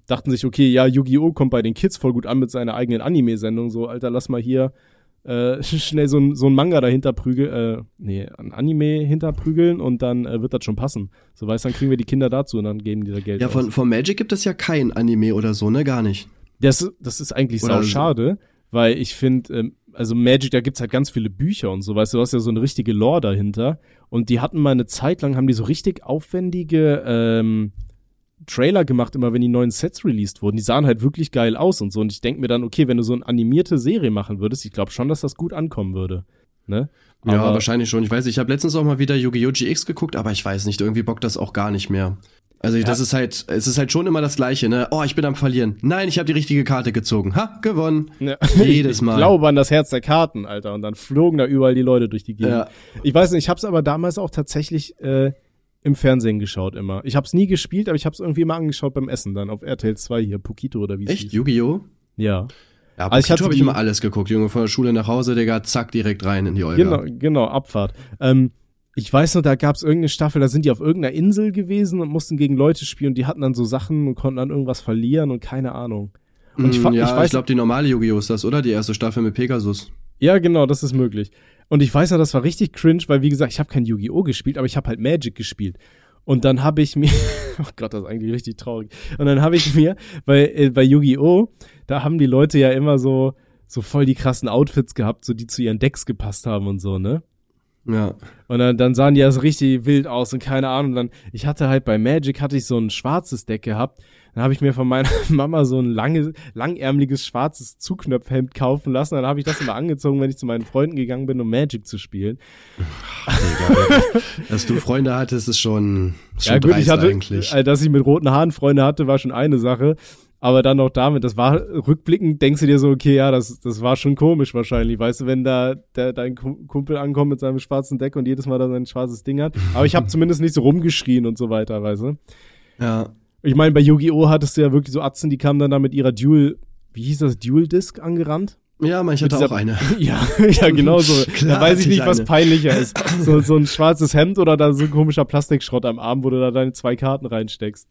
dachten sich, okay, ja, Yu-Gi-Oh! kommt bei den Kids voll gut an mit seiner eigenen Anime-Sendung. So, Alter, lass mal hier äh, schnell so ein, so ein Manga dahinter prügeln, äh, nee, ein Anime hinterprügeln und dann äh, wird das schon passen. So weißt dann kriegen wir die Kinder dazu und dann geben die da Geld Ja, von, von Magic gibt es ja kein Anime oder so, ne? Gar nicht. Das, das ist eigentlich sau schade, weil ich finde, ähm, also Magic, da gibt's halt ganz viele Bücher und so, weißt du, du hast ja so eine richtige Lore dahinter. Und die hatten mal eine Zeit lang, haben die so richtig aufwendige ähm, Trailer gemacht, immer wenn die neuen Sets released wurden. Die sahen halt wirklich geil aus und so. Und ich denke mir dann, okay, wenn du so eine animierte Serie machen würdest, ich glaube schon, dass das gut ankommen würde. Ne? Ja, wahrscheinlich schon. Ich weiß, ich habe letztens auch mal wieder Yu-Gi-Oh! GX geguckt, aber ich weiß nicht, irgendwie bockt das auch gar nicht mehr. Also ja. das ist halt, es ist halt schon immer das Gleiche, ne? Oh, ich bin am Verlieren. Nein, ich habe die richtige Karte gezogen. Ha, gewonnen. Ja. Jedes Mal. Ich glaube an das Herz der Karten, Alter. Und dann flogen da überall die Leute durch die Gegend. Ja. Ich weiß nicht, ich habe es aber damals auch tatsächlich äh, im Fernsehen geschaut immer. Ich habe es nie gespielt, aber ich habe es irgendwie immer angeschaut beim Essen dann auf RTL 2 hier, Pokito oder wie es Echt? Yu-Gi-Oh? Ja. Ja, also ich habe ich immer alles geguckt, Junge, von der Schule nach Hause, Digga, zack, direkt rein in die Olga. Genau, genau, Abfahrt. Ähm, ich weiß noch, da gab es irgendeine Staffel, da sind die auf irgendeiner Insel gewesen und mussten gegen Leute spielen und die hatten dann so Sachen und konnten dann irgendwas verlieren und keine Ahnung. Und ich, mm, ja, ich, weiß, ich glaube, die normale Yu-Gi-Oh! ist das, oder? Die erste Staffel mit Pegasus. Ja, genau, das ist möglich. Und ich weiß noch, das war richtig cringe, weil wie gesagt, ich habe kein Yu-Gi-Oh! gespielt, aber ich habe halt Magic gespielt. Und dann habe ich mir, oh Gott, das ist eigentlich richtig traurig. Und dann habe ich mir, bei, äh, bei Yu-Gi-Oh! da haben die Leute ja immer so, so voll die krassen Outfits gehabt, so die zu ihren Decks gepasst haben und so, ne? Ja. Und dann, dann sahen die ja so richtig wild aus und keine Ahnung. Dann, ich hatte halt bei Magic hatte ich so ein schwarzes Deck gehabt. Dann habe ich mir von meiner Mama so ein lange, langärmeliges schwarzes Zuknöpfhemd kaufen lassen. Dann habe ich das immer angezogen, wenn ich zu meinen Freunden gegangen bin, um Magic zu spielen. Digga, dass du Freunde hattest, ist schon, schon ja gut, ich hatte, eigentlich. äh, dass ich mit roten Haaren Freunde hatte, war schon eine Sache. Aber dann noch damit, das war rückblickend, denkst du dir so, okay, ja, das, das war schon komisch wahrscheinlich. Weißt du, wenn da der, dein Kumpel ankommt mit seinem schwarzen Deck und jedes Mal da sein schwarzes Ding hat. Aber ich habe zumindest nicht so rumgeschrien und so weiter, weißt du. Ja. Ich meine, bei Yu-Gi-Oh! hattest du ja wirklich so Atzen, die kamen dann da mit ihrer Dual, wie hieß das, Dual-Disc angerannt? Ja, man, ich hatte dieser- auch eine. Ja, ja, genau so. Klar da weiß ich nicht, was eine. peinlicher ist. So, so ein schwarzes Hemd oder da so ein komischer Plastikschrott am Arm, wo du da deine zwei Karten reinsteckst.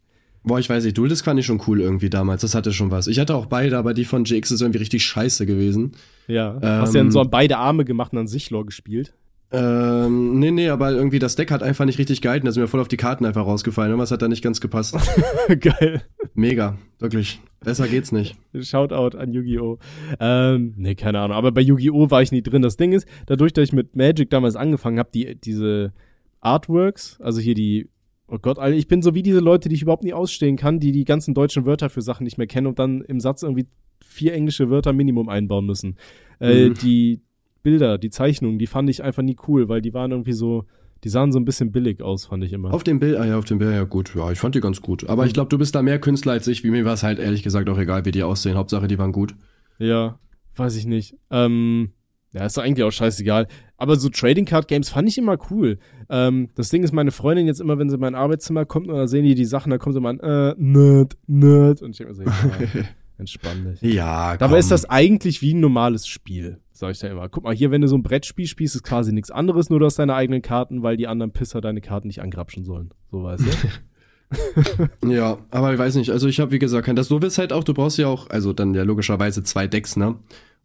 Boah, ich weiß nicht, Dual Disc fand ich schon cool irgendwie damals. Das hatte schon was. Ich hatte auch beide, aber die von GX ist irgendwie richtig scheiße gewesen. Ja. Ähm, Hast ja dann so beide Arme gemacht und dann Sichlor gespielt. Ähm, nee, nee, aber irgendwie das Deck hat einfach nicht richtig gehalten. Da sind mir voll auf die Karten einfach rausgefallen. Irgendwas hat da nicht ganz gepasst. Geil. Mega, wirklich. Besser geht's nicht. Shoutout an Yu-Gi-Oh! Ähm, nee, keine Ahnung. Aber bei Yu-Gi-Oh! war ich nie drin. Das Ding ist, dadurch, dass ich mit Magic damals angefangen habe, die, diese Artworks, also hier die, oh Gott, Alter, ich bin so wie diese Leute, die ich überhaupt nie ausstehen kann, die die ganzen deutschen Wörter für Sachen nicht mehr kennen und dann im Satz irgendwie vier englische Wörter Minimum einbauen müssen. Äh, Mhm. die Bilder, die Zeichnungen, die fand ich einfach nie cool, weil die waren irgendwie so, die sahen so ein bisschen billig aus, fand ich immer. Auf dem Bild, ah ja, auf dem Bild, ja gut. Ja, ich fand die ganz gut. Aber ich glaube, du bist da mehr Künstler als ich. Wie mir war es halt ehrlich gesagt auch egal, wie die aussehen. Hauptsache, die waren gut. Ja, weiß ich nicht. Ähm, ja, ist doch eigentlich auch scheißegal. Aber so Trading Card Games fand ich immer cool. Ähm, das Ding ist, meine Freundin jetzt immer, wenn sie in mein Arbeitszimmer kommt und da sehen die die Sachen, da kommt sie immer an, äh, Nerd, Nerd. Und ich denke mir so, ja, entspann dich. Ja, komm. Dabei ist das eigentlich wie ein normales Spiel, sag ich da immer. Guck mal, hier, wenn du so ein Brettspiel spielst, ist quasi nichts anderes, nur du hast deine eigenen Karten, weil die anderen Pisser deine Karten nicht angrapschen sollen. So weißt du? Ja, aber ich weiß nicht. Also ich habe, wie gesagt, kein das Doofe ist halt auch, du brauchst ja auch, also dann ja logischerweise zwei Decks, ne?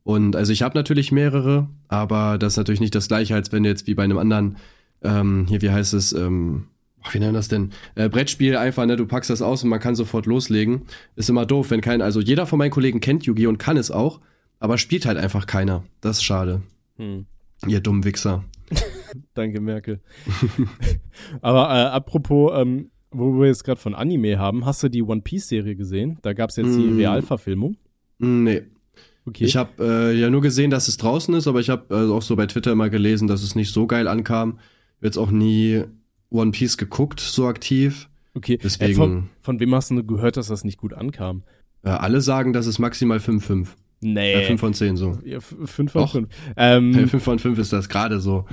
Und also ich habe natürlich mehrere, aber das ist natürlich nicht das gleiche, als wenn du jetzt wie bei einem anderen, ähm, hier, wie heißt es, ähm, wie nennen das denn? Äh, Brettspiel einfach, ne, du packst das aus und man kann sofort loslegen. Ist immer doof, wenn kein, also jeder von meinen Kollegen kennt Yu-Gi-Oh! und kann es auch, aber spielt halt einfach keiner. Das ist schade. Hm. Ihr dummen Wichser. Danke, Merkel. Aber äh, apropos, ähm, wo wir jetzt gerade von Anime haben, hast du die One Piece-Serie gesehen? Da gab es jetzt die Mm. Realverfilmung. Nee. Okay. Ich habe äh, ja nur gesehen, dass es draußen ist, aber ich habe äh, auch so bei Twitter immer gelesen, dass es nicht so geil ankam. Jetzt auch nie One Piece geguckt, so aktiv. okay. deswegen- Äh, von, von wem hast du gehört, dass das nicht gut ankam? Äh, alle sagen, dass es maximal 5-5. Nee. Äh, 5 von 10 so. ja, f- fünf von Doch. fünf. Ähm, Äh, 5 von 5 ist das gerade so.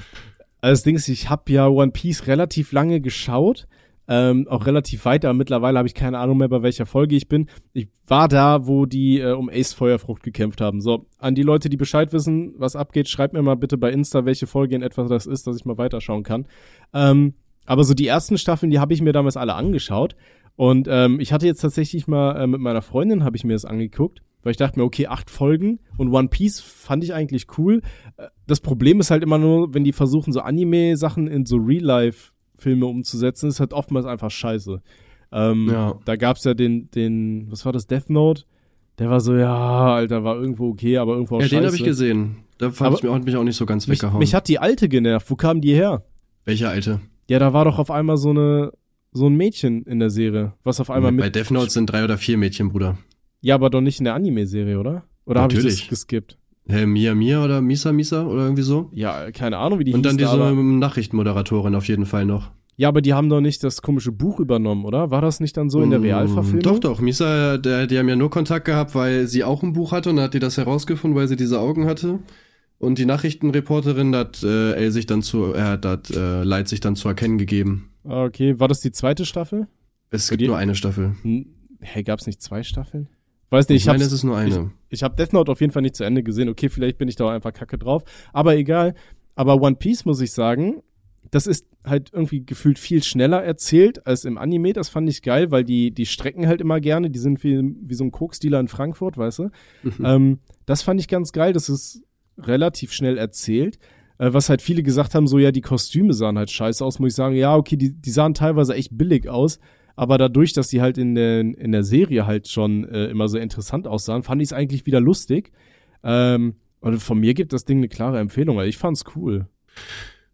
Also das Ding ist, ich habe ja One Piece relativ lange geschaut, ähm, auch relativ weit, aber mittlerweile habe ich keine Ahnung mehr, bei welcher Folge ich bin. Ich war da, wo die äh, um Ace Feuerfrucht gekämpft haben. So, an die Leute, die Bescheid wissen, was abgeht, schreibt mir mal bitte bei Insta, welche Folge in etwa das ist, dass ich mal weiterschauen kann. Ähm, aber so die ersten Staffeln, die habe ich mir damals alle angeschaut. Und ähm, ich hatte jetzt tatsächlich mal äh, mit meiner Freundin, habe ich mir das angeguckt, weil ich dachte mir, okay, acht Folgen und One Piece fand ich eigentlich cool. Äh, Das Problem ist halt immer nur, wenn die versuchen, so Anime-Sachen in so Real-Life-Filme umzusetzen, ist halt oftmals einfach scheiße. Ähm, Ja. Da gab's ja den, den, was war das, Death Note? Der war so, ja, Alter, war irgendwo okay, aber irgendwo auch Ja, scheiße. den habe ich gesehen. Da fand Aber- ich auch, mich auch nicht so ganz weggehauen. mich hat die alte genervt. Wo kam die her? Welcher alte? Ja, da war doch auf einmal so eine so ein Mädchen in der Serie, was auf einmal Bei mit Death Note sind drei oder vier Mädchen, Bruder. Ja, aber doch nicht in der Anime-Serie, oder? Oder habe ich das geskippt? Hä, Mia Mia oder Misa Misa oder irgendwie so? Ja, keine Ahnung, wie die Und dann diese aber, Nachrichtenmoderatorin auf jeden Fall noch. Ja, aber die haben doch nicht das komische Buch übernommen, oder? War das nicht dann so in der Mm, Realverfilmung? Doch, doch. Misa, der, die haben ja nur Kontakt gehabt, weil sie auch ein Buch hatte und dann hat die das herausgefunden, weil sie diese Augen hatte. Und die Nachrichtenreporterin hat äh, sich dann zu, er hat äh, Leid sich dann zu erkennen gegeben. Ah, Okay, war das die zweite Staffel? Es gibt nur eine Staffel. Hm, Hä, gab's nicht zwei Staffeln? Weiß nicht, ich, Ich meine, es ist nur eine. ich habe Death Note auf jeden Fall nicht zu Ende gesehen. Okay, vielleicht bin ich da auch einfach kacke drauf. Aber egal. Aber One Piece muss ich sagen, das ist halt irgendwie gefühlt viel schneller erzählt als im Anime. Das fand ich geil, weil die, die strecken halt immer gerne. Die sind wie, wie so ein Koksdealer in Frankfurt, weißt du? Ähm, das fand ich ganz geil. Das ist relativ schnell erzählt. Äh, was halt viele gesagt haben, so ja, die Kostüme sahen halt scheiße aus, muss ich sagen, ja, okay, die, die sahen teilweise echt billig aus. Aber dadurch, dass die halt in der, in der Serie halt schon äh, immer so interessant aussahen, fand ich es eigentlich wieder lustig. Ähm, und von mir gibt das Ding eine klare Empfehlung. Also ich fand's cool.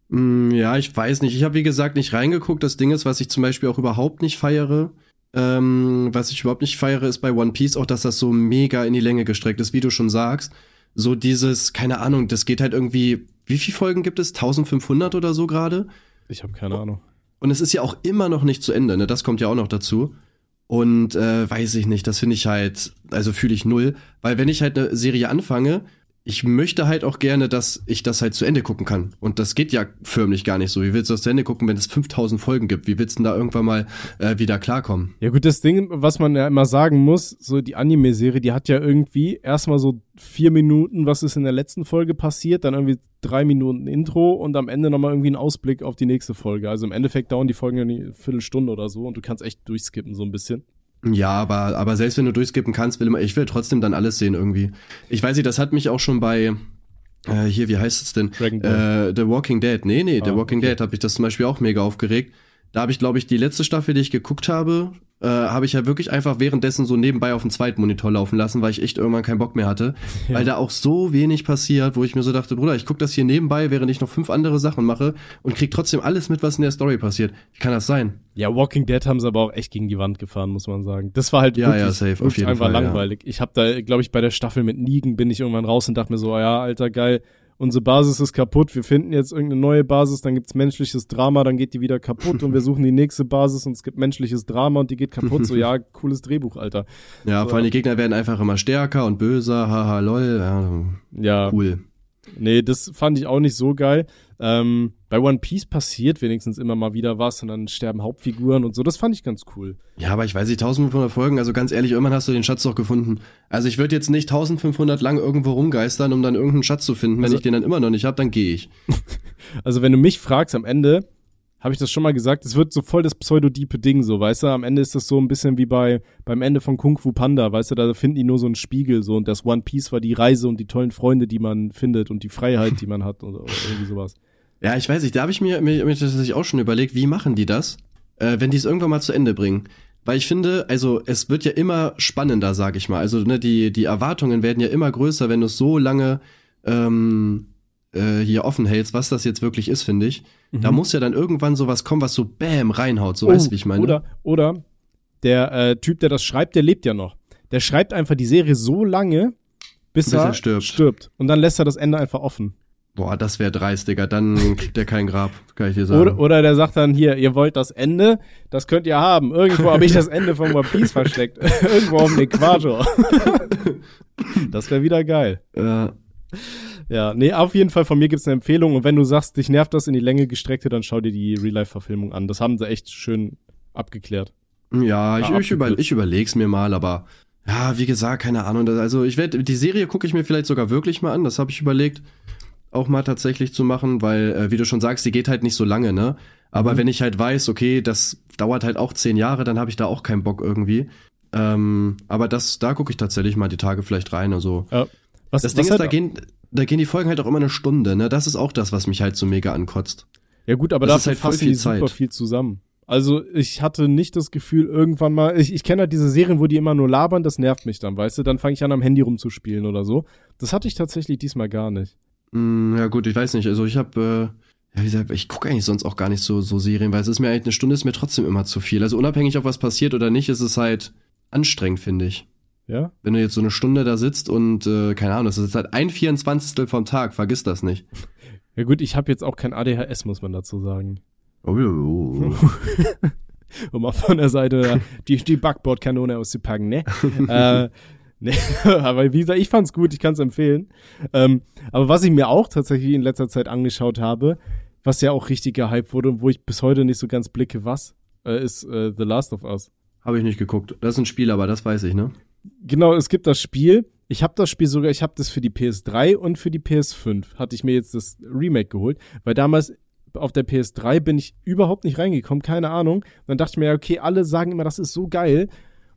Mm, ja, ich weiß nicht. Ich habe wie gesagt nicht reingeguckt. Das Ding ist, was ich zum Beispiel auch überhaupt nicht feiere. Ähm, was ich überhaupt nicht feiere, ist bei One Piece auch, dass das so mega in die Länge gestreckt ist, wie du schon sagst. So dieses, keine Ahnung, das geht halt irgendwie, wie viele Folgen gibt es? 1500 oder so gerade? Ich habe keine Ahnung. Und es ist ja auch immer noch nicht zu Ende, ne? Das kommt ja auch noch dazu. Und äh, weiß ich nicht, das finde ich halt, also fühle ich null. Weil wenn ich halt eine Serie anfange, ich möchte halt auch gerne, dass ich das halt zu Ende gucken kann. Und das geht ja förmlich gar nicht so. Wie willst du das zu Ende gucken, wenn es 5000 Folgen gibt? Wie willst du denn da irgendwann mal äh, wieder klarkommen? Ja gut, das Ding, was man ja immer sagen muss, so die Anime-Serie, die hat ja irgendwie erstmal so vier Minuten, was ist in der letzten Folge passiert, dann irgendwie drei Minuten Intro und am Ende nochmal irgendwie ein Ausblick auf die nächste Folge. Also im Endeffekt dauern die Folgen ja eine Viertelstunde oder so und du kannst echt durchskippen so ein bisschen. Ja, aber, aber selbst wenn du durchskippen kannst, will ich will trotzdem dann alles sehen irgendwie. Ich weiß nicht, das hat mich auch schon bei, äh, hier, wie heißt es denn? Äh, The Walking Dead. Nee, nee, The Ah, Walking okay. Dead hat mich das zum Beispiel auch mega aufgeregt. Da habe ich, glaube ich, die letzte Staffel, die ich geguckt habe, äh, habe ich ja wirklich einfach währenddessen so nebenbei auf dem zweiten Monitor laufen lassen, weil ich echt irgendwann keinen Bock mehr hatte. Ja. Weil da auch so wenig passiert, wo ich mir so dachte, Bruder, ich guck das hier nebenbei, während ich noch fünf andere Sachen mache und krieg trotzdem alles mit, was in der Story passiert. Wie kann das sein? Ja, Walking Dead haben sie aber auch echt gegen die Wand gefahren, muss man sagen. Das war halt Ja, wirklich, ja, safe, wirklich einfach Fall, ja. langweilig. Ich habe da, glaube ich, bei der Staffel mit Nigen bin ich irgendwann raus und dachte mir so, ja, alter, geil, unsere Basis ist kaputt, wir finden jetzt irgendeine neue Basis, dann gibt's menschliches Drama, dann geht die wieder kaputt und wir suchen die nächste Basis und es gibt menschliches Drama und die geht kaputt. So, ja, cooles Drehbuch, Alter. Ja, So. vor allem die Gegner werden einfach immer stärker und böser, haha, lol, ja, Ja, cool. nee, das fand ich auch nicht so geil. Ähm, bei One Piece passiert wenigstens immer mal wieder was und dann sterben Hauptfiguren und so. Das fand ich ganz cool. Ja, aber ich weiß nicht, 1500 Folgen, also ganz ehrlich, irgendwann hast du den Schatz doch gefunden. Also ich würde jetzt nicht 1500 lang irgendwo rumgeistern, um dann irgendeinen Schatz zu finden. Wenn Also- ich den dann immer noch nicht hab, dann gehe ich. Also wenn du mich fragst, am Ende habe ich das schon mal gesagt, es wird so voll das pseudodiepe Ding so, weißt du? Am Ende ist das so ein bisschen wie bei beim Ende von Kung Fu Panda, weißt du? Da finden die nur so einen Spiegel so und das One Piece war die Reise und die tollen Freunde, die man findet und die Freiheit, die man hat oder, oder irgendwie sowas. Ja, ich weiß nicht, da habe ich mir, mir, mir tatsächlich auch schon überlegt, wie machen die das, äh, wenn die es irgendwann mal zu Ende bringen. Weil ich finde, also es wird ja immer spannender, sag ich mal. Also ne, die, die Erwartungen werden ja immer größer, wenn du es so lange ähm, äh, hier offen hältst, was das jetzt wirklich ist, finde ich. Da muss ja dann irgendwann sowas kommen, was so bäm reinhaut, so weißt du, wie ich meine. Oh, Oder, oder der äh, Typ, der das schreibt, der lebt ja noch. Der schreibt einfach die Serie so lange, bis, Bis er, er stirbt. stirbt. Und dann lässt er das Ende einfach offen. Boah, das wäre dreist, Digga. Dann kriegt der kein Grab, kann ich dir sagen. Oder, oder der sagt dann hier, ihr wollt das Ende, das könnt ihr haben. Irgendwo habe ich das Ende von One Piece versteckt. Irgendwo auf dem Äquator. das wäre wieder geil. Ja. Ja, nee, auf jeden Fall von mir gibt's eine Empfehlung. Und wenn du sagst, dich nervt das in die Länge gestreckte, dann schau dir die Real-Life-Verfilmung an. Das haben sie echt schön abgeklärt. Ja, ich, Ja, ich, über, abgekürzt. ich überleg's mir mal, aber ja, wie gesagt, keine Ahnung. Also ich werde die Serie gucke ich mir vielleicht sogar wirklich mal an. Das habe ich überlegt, auch mal tatsächlich zu machen, weil äh, wie du schon sagst, die geht halt nicht so lange, ne? Aber Mhm. wenn ich halt weiß, okay, das dauert halt auch zehn Jahre, dann habe ich da auch keinen Bock irgendwie. Ähm, aber das, da gucke ich tatsächlich mal die Tage vielleicht rein. Also Ja. Was, das Ding was ist, halt, da gehen, da gehen die Folgen halt auch immer eine Stunde, ne? Das ist auch das, was mich halt so mega ankotzt. Ja gut, aber Das ist dafür halt fassen viel die super Zeit. viel zusammen. Also ich hatte nicht das Gefühl, irgendwann mal, ich, ich kenne halt diese Serien, wo die immer nur labern, das nervt mich dann, weißt du, dann fange ich an am Handy rumzuspielen oder so. Das hatte ich tatsächlich diesmal gar nicht. Mm, ja gut, ich weiß nicht. Also ich habe, äh, ja, wie gesagt, ich gucke eigentlich sonst auch gar nicht so so Serien, weil es ist mir eigentlich eine Stunde ist mir trotzdem immer zu viel. Also unabhängig, ob was passiert oder nicht, ist es halt anstrengend, finde ich. Ja? Wenn du jetzt so eine Stunde da sitzt und äh, keine Ahnung, das ist halt ein Vierundzwanzigstel vom Tag, vergiss das nicht. Ja gut, ich habe jetzt auch kein ADHS, muss man dazu sagen. Oh, oh, oh. Um mal von der Seite die, die Backbordkanone auszupacken, ne? äh, ne, aber wie gesagt, ich fand's gut, ich kann's empfehlen. Ähm, aber was ich mir auch tatsächlich in letzter Zeit angeschaut habe, was ja auch richtig gehypt wurde und wo ich bis heute nicht so ganz blicke, was, äh, ist äh, The Last of Us. Habe ich nicht geguckt. Das ist ein Spiel, aber das weiß ich, ne? Genau, es gibt das Spiel. Ich habe das Spiel sogar, ich habe das für die PS3 und für die PS5 hatte ich mir jetzt das Remake geholt, weil damals auf der PS3 bin ich überhaupt nicht reingekommen, keine Ahnung. Und dann dachte ich mir, ja, okay, alle sagen immer, das ist so geil.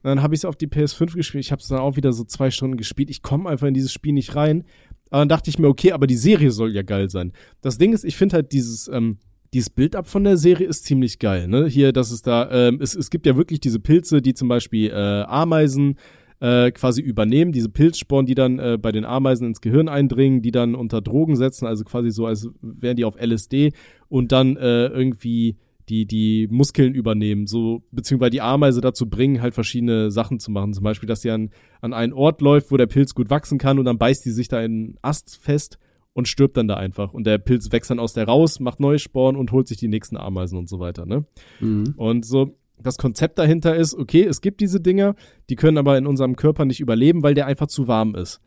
Und dann habe ich es auf die PS5 gespielt. Ich habe es dann auch wieder so zwei Stunden gespielt. Ich komme einfach in dieses Spiel nicht rein. Aber dann dachte ich mir, okay, aber die Serie soll ja geil sein. Das Ding ist, ich finde halt dieses, ähm, dieses Bild ab von der Serie ist ziemlich geil. Ne? Hier, dass es da, ähm, es, es gibt ja wirklich diese Pilze, die zum Beispiel äh, Ameisen äh, quasi übernehmen, diese Pilzsporen, die dann äh, bei den Ameisen ins Gehirn eindringen, die dann unter Drogen setzen, also quasi so, als wären die auf LSD und dann äh, irgendwie die, die Muskeln übernehmen, so, beziehungsweise die Ameise dazu bringen, halt verschiedene Sachen zu machen. Zum Beispiel, dass sie an, an einen Ort läuft, wo der Pilz gut wachsen kann und dann beißt die sich da in einen Ast fest und stirbt dann da einfach. Und der Pilz wächst dann aus der raus, macht neue Sporen und holt sich die nächsten Ameisen und so weiter, ne? Mhm. Und so, das Konzept dahinter ist, okay, es gibt diese Dinger, die können aber in unserem Körper nicht überleben, weil der einfach zu warm ist.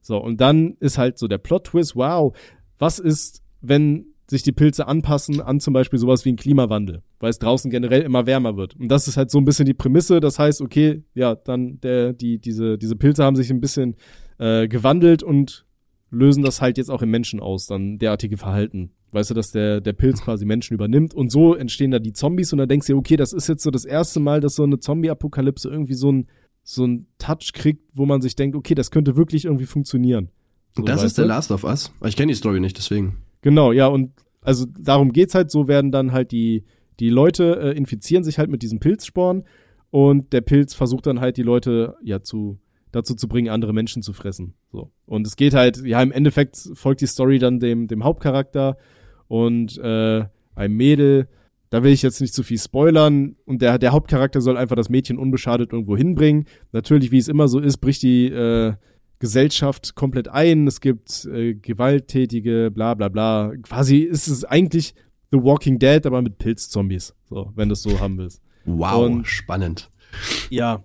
So, und dann ist halt so der Plot-Twist, wow, was ist, wenn sich die Pilze anpassen an zum Beispiel sowas wie einen Klimawandel, weil es draußen generell immer wärmer wird. Und das ist halt so ein bisschen die Prämisse. Das heißt, okay, ja, dann der, die, diese, diese Pilze haben sich ein bisschen äh, gewandelt und lösen das halt jetzt auch im Menschen aus, dann derartige Verhalten. Weißt du, dass der, der Pilz quasi Menschen übernimmt und so entstehen da die Zombies und dann denkst du, okay, das ist jetzt so das erste Mal, dass so eine Zombie-Apokalypse irgendwie so ein, so ein Touch kriegt, wo man sich denkt, okay, das könnte wirklich irgendwie funktionieren. So, das ist der Last of Us. Ich kenne die Story nicht, deswegen. Genau, ja, und also darum geht's halt, so werden dann halt die, die Leute äh, infizieren sich halt mit diesen Pilzsporen und der Pilz versucht dann halt die Leute ja zu dazu zu bringen, andere Menschen zu fressen. So. Und es geht halt, ja, im Endeffekt folgt die Story dann dem, dem Hauptcharakter und äh, ein Mädel. Da will ich jetzt nicht zu viel spoilern. Und der, der Hauptcharakter soll einfach das Mädchen unbeschadet irgendwo hinbringen. Natürlich, wie es immer so ist, bricht die äh, Gesellschaft komplett ein. Es gibt äh, gewalttätige, bla bla bla. Quasi ist es eigentlich The Walking Dead, aber mit Pilzzombies. So, wenn du es so haben willst. Wow, und, spannend. Ja,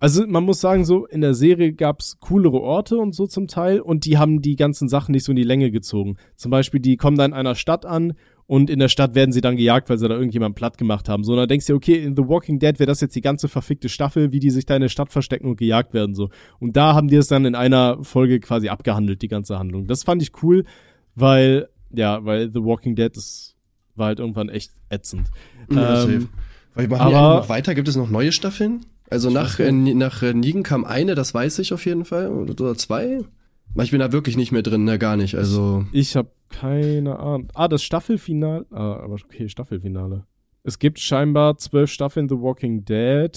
also man muss sagen, so in der Serie gab's coolere Orte und so zum Teil und die haben die ganzen Sachen nicht so in die Länge gezogen. Zum Beispiel, die kommen da in einer Stadt an und in der Stadt werden sie dann gejagt, weil sie da irgendjemanden platt gemacht haben. So, und dann denkst du, okay, in The Walking Dead wäre das jetzt die ganze verfickte Staffel, wie die sich da in der Stadt verstecken und gejagt werden, so. Und da haben die es dann in einer Folge quasi abgehandelt, die ganze Handlung. Das fand ich cool, weil, ja, weil The Walking Dead, das war halt irgendwann echt ätzend. Ja, ähm, Weil machen aber, noch weiter? Gibt es noch neue Staffeln? Also nach, äh, nach äh, Nigen kam eine, das weiß ich auf jeden Fall. Oder zwei. Ich bin da wirklich nicht mehr drin, ne, gar nicht. Also. Ich habe keine Ahnung. Ah, das Staffelfinale. Ah, aber okay, Staffelfinale. Es gibt scheinbar zwölf Staffeln The Walking Dead.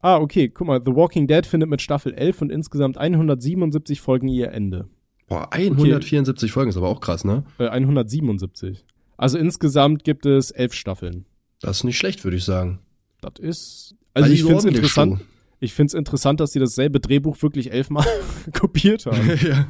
Ah, okay, guck mal, The Walking Dead findet mit Staffel 11 und insgesamt 177 Folgen ihr Ende. Boah, 174 okay. Folgen ist aber auch krass, ne? Äh, 177. Also insgesamt gibt es elf Staffeln. Das ist nicht schlecht, würde ich sagen. Das ist also ich finde es interessant. Ich finde es interessant, dass sie dasselbe Drehbuch wirklich elfmal kopiert haben. ja.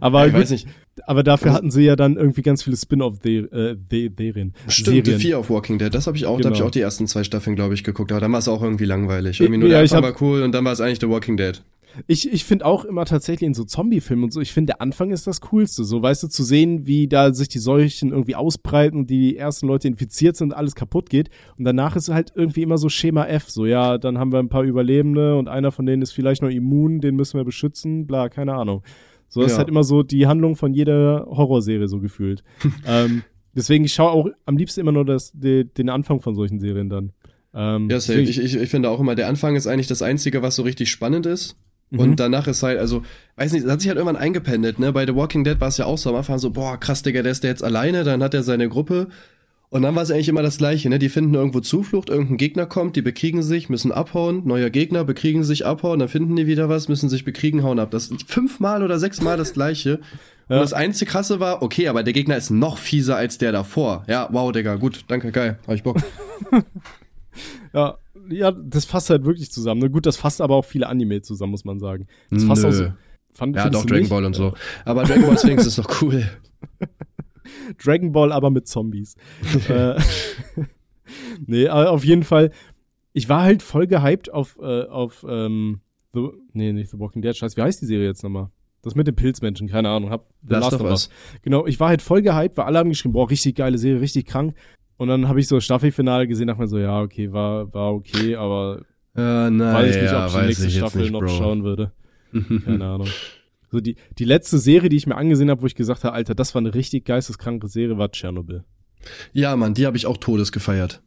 aber ja, gut, aber dafür hatten sie ja dann irgendwie ganz viele Spin-off-Serien. Äh, Stimmt, Serien. Fear of Walking Dead, das habe ich auch, genau. da habe ich auch die ersten zwei Staffeln, glaube ich, geguckt, aber dann war es auch irgendwie langweilig. Irgendwie nur ja, der Anfang war cool und dann war es eigentlich The Walking Dead. Ich, ich finde auch immer tatsächlich in so Zombie-Filmen und so, ich finde der Anfang ist das Coolste. So, weißt du, zu sehen, wie da sich die Seuchen irgendwie ausbreiten und die ersten Leute infiziert sind und alles kaputt geht. Und danach ist halt irgendwie immer so Schema F. So, ja, dann haben wir ein paar Überlebende und einer von denen ist vielleicht noch immun, den müssen wir beschützen, bla, keine Ahnung. So, das ja. ist halt immer so die Handlung von jeder Horrorserie so gefühlt. ähm, deswegen, ich schaue auch am liebsten immer nur das, die, den Anfang von solchen Serien dann. Ähm, ja. Ich, ich, ich finde auch immer, der Anfang ist eigentlich das Einzige, was so richtig spannend ist. Und mhm. danach ist halt, also, weiß nicht, das hat sich halt irgendwann eingependelt, ne? Bei The Walking Dead war es ja auch so am Anfang so, boah, krass, Digga, der ist der jetzt alleine, dann hat er seine Gruppe. Und dann war es eigentlich immer das Gleiche, ne? Die finden irgendwo Zuflucht, irgendein Gegner kommt, die bekriegen sich, müssen abhauen, neuer Gegner, bekriegen sich, abhauen, dann finden die wieder was, müssen sich bekriegen, hauen ab. Das ist fünfmal oder sechsmal das Gleiche. Und das einzige krasse war, okay, aber der Gegner ist noch fieser als der davor. Ja, wow, Digga, gut, danke, geil, hab ich Bock. ja, ja, das fasst halt wirklich zusammen. Ne? Gut, das fasst aber auch viele Anime zusammen, muss man sagen. Das fasst Nö. auch so, fand, ja, doch Dragon nicht? Ball und so. Aber Dragon Ball Sphinx ist doch cool. Dragon Ball aber mit Zombies. äh, nee, aber auf jeden Fall. Ich war halt voll gehypt auf, äh, auf, ähm, The, nee, nicht The Walking Dead, scheiße, wie heißt die Serie jetzt nochmal? Das mit den Pilzmenschen, keine Ahnung, hab The Last, Last of Us. Genau, ich war halt voll gehypt, weil alle haben geschrieben, boah, richtig geile Serie, richtig krank. Und dann habe ich so Staffelfinale gesehen, dachte mir so, ja, okay, war, war okay, aber äh, nein, weiß ich nicht, ob ich die nächste Staffel nicht, noch Bro. schauen würde. Keine Ahnung. So die, die letzte Serie, die ich mir angesehen habe, wo ich gesagt habe, Alter, das war eine richtig geisteskranke Serie, war Tschernobyl. Ja, Mann, die habe ich auch todes gefeiert.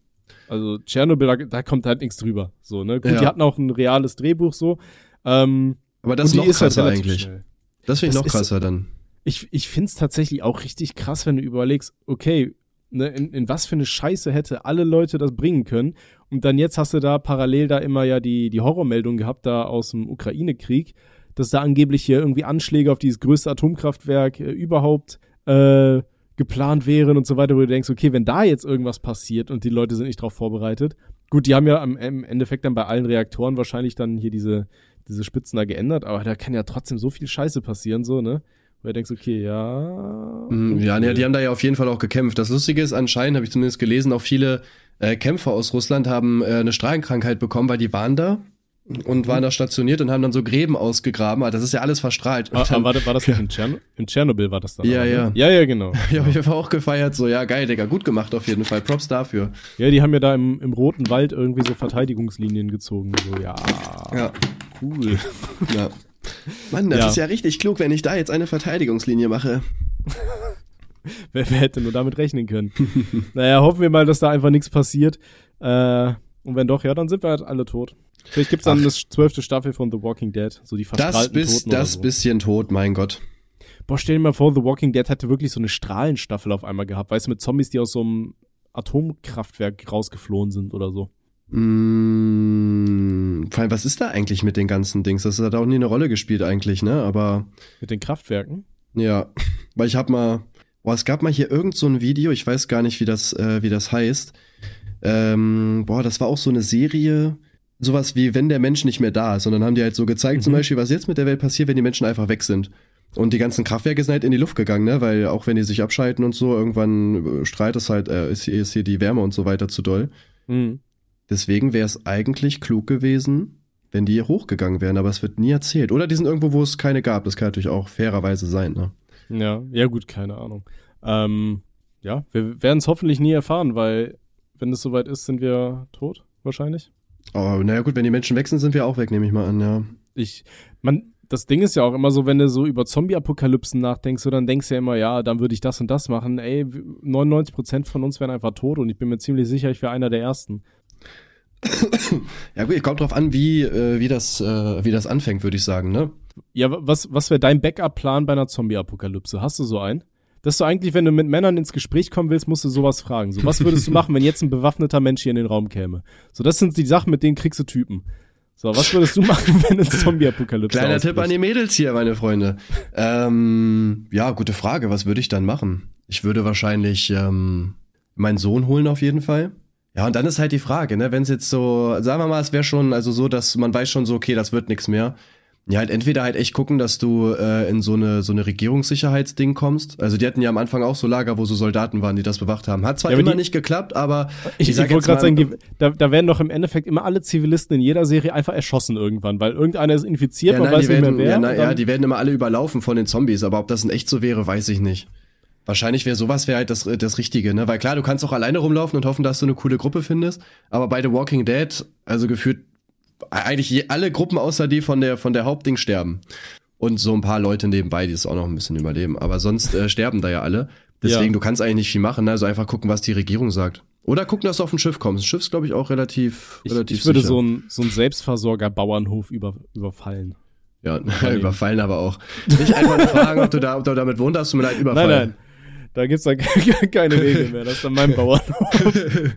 Also Tschernobyl, da, da kommt halt nichts drüber. So, ne? Gut, ja. die hatten auch ein reales Drehbuch so. Ähm, Aber das ist noch ist halt krasser halt eigentlich. Schnell. Das finde ich noch krasser ist, dann. Ich, ich finde es tatsächlich auch richtig krass, wenn du überlegst, okay, ne, in, in was für eine Scheiße hätte alle Leute das bringen können. Und dann jetzt hast du da parallel da immer ja die, die Horrormeldung gehabt, da aus dem Ukraine-Krieg, dass da angeblich hier irgendwie Anschläge auf dieses größte Atomkraftwerk äh, überhaupt äh, geplant wären und so weiter, wo du denkst, okay, wenn da jetzt irgendwas passiert und die Leute sind nicht darauf vorbereitet, gut, die haben ja im, Endeffekt dann bei allen Reaktoren wahrscheinlich dann hier diese, diese Spitzen da geändert, aber da kann ja trotzdem so viel Scheiße passieren, so, ne? Wo du denkst, okay, ja. Mm, Ja, ne, die haben da ja auf jeden Fall auch gekämpft. Das Lustige ist, anscheinend, habe ich zumindest gelesen, auch viele äh, Kämpfer aus Russland haben äh, eine Strahlenkrankheit bekommen, weil die waren da und waren da stationiert und haben dann so Gräben ausgegraben. Also das ist ja alles verstrahlt. Ah, dann- ah, war, das- war das nicht in, Tschern in Tschernobyl war das dann? Ja, aber, ja. Ne? Ja, ja, genau. Ja, ich einfach auch gefeiert, so, ja, geil, Digga, gut gemacht auf jeden Fall. Props dafür. Ja, die haben ja da im, im Roten Wald irgendwie so Verteidigungslinien gezogen. So, ja, Ja, cool. ja. Mann, das Ja. ist ja richtig klug, wenn ich da jetzt eine Verteidigungslinie mache. wer, wer hätte nur damit rechnen können? naja, hoffen wir mal, dass da einfach nichts passiert. Äh, und wenn doch, ja, dann sind wir halt alle tot. Vielleicht gibt's dann Ach. das zwölfte Staffel von The Walking Dead, so die Das, verstrahlten bis, Toten oder das so. bisschen tot, mein Gott. Boah, stell dir mal vor, The Walking Dead hätte wirklich so eine Strahlenstaffel auf einmal gehabt, weißt du, mit Zombies, die aus so einem Atomkraftwerk rausgeflohen sind oder so. Mm, vor allem, was ist da eigentlich mit den ganzen Dings? Das hat auch nie eine Rolle gespielt eigentlich, ne? Aber Mit den Kraftwerken. ja, weil ich hab mal, boah, es gab mal hier irgend so ein Video, ich weiß gar nicht, wie das, äh, wie das heißt. Ähm, boah, das war auch so eine Serie, sowas wie wenn der Mensch nicht mehr da ist. Und dann haben die halt so gezeigt, zum Mhm. Beispiel, was jetzt mit der Welt passiert, wenn die Menschen einfach weg sind. Und die ganzen Kraftwerke sind halt in die Luft gegangen, ne? Weil auch wenn die sich abschalten und so, irgendwann äh, strahlt es halt, äh, ist, hier- ist hier die Wärme und so weiter zu doll. Mhm. Deswegen wäre es eigentlich klug gewesen, wenn die hochgegangen wären, aber es wird nie erzählt. Oder die sind irgendwo, wo es keine gab. Das kann natürlich auch fairerweise sein, ne? Ja, ja gut, keine Ahnung. Ähm, ja, wir werden es hoffentlich nie erfahren, weil wenn es soweit ist, sind wir tot, wahrscheinlich. Aber naja gut, wenn die Menschen weg sind, sind wir auch weg, nehme ich mal an, ja. Ich, man, das Ding ist ja auch immer so, wenn du so über Zombie-Apokalypsen nachdenkst, so, dann denkst du ja immer, ja, dann würde ich das und das machen. Ey, 99% von uns wären einfach tot und ich bin mir ziemlich sicher, ich wäre einer der Ersten. Ja gut, kommt drauf an, wie, äh, wie, das, äh, wie das anfängt, würde ich sagen, ne? Ja, wa- was, was wäre dein Backup-Plan bei einer Zombie-Apokalypse? Hast du so einen? Dass du eigentlich, wenn du mit Männern ins Gespräch kommen willst, musst du sowas fragen. So, was würdest du machen, wenn jetzt ein bewaffneter Mensch hier in den Raum käme? So, das sind die Sachen, mit denen kriegst du Typen. So, was würdest du machen, wenn eine Zombie-Apokalypse Kleiner ausbricht? Tipp an die Mädels hier, meine Freunde. Ähm, ja, gute Frage. Was würde ich dann machen? Ich würde wahrscheinlich ähm, meinen Sohn holen auf jeden Fall. Ja, und dann ist halt die Frage, ne, wenn es jetzt so, sagen wir mal, es wäre schon, also so, dass man weiß schon so, okay, das wird nichts mehr. Ja, halt entweder halt echt gucken, dass du äh, in so eine so eine Regierungssicherheitsding kommst. Also die hatten ja am Anfang auch so Lager, wo so Soldaten waren, die das bewacht haben. Hat zwar Ja, immer die- nicht geklappt, aber Ich, ich, sag wollte jetzt gerade sagen, die, da, da werden doch im Endeffekt immer alle Zivilisten in jeder Serie einfach erschossen irgendwann, weil irgendeiner ist infiziert, ja, man nein, weiß nicht werden, mehr wer. ja, na, ja, die werden immer alle überlaufen von den Zombies, aber ob das in echt so wäre, weiß ich nicht. Wahrscheinlich wäre sowas wäre halt das, das Richtige, ne? Weil klar, du kannst auch alleine rumlaufen und hoffen, dass du eine coole Gruppe findest. Aber bei The Walking Dead, also gefühlt eigentlich je, alle Gruppen außer die von der von der Hauptding sterben. Und so ein paar Leute nebenbei, die es auch noch ein bisschen überleben. Aber sonst äh, sterben da ja alle. Deswegen, Ja. du kannst eigentlich nicht viel machen, ne? Also einfach gucken, was die Regierung sagt. Oder gucken, dass du auf ein Schiff kommst. Das Schiff ist, glaube ich, auch relativ, ich, relativ ich würde sicher. so ein, so ein Selbstversorger-Bauernhof über, überfallen. Ja, überfallen aber auch. Nicht einfach nur fragen, ob du, da, ob du damit wohnst, hast du mir leid, Überfall. Nein, nein. Da gibt's dann keine Regeln mehr. Das ist dann mein Bauernhof.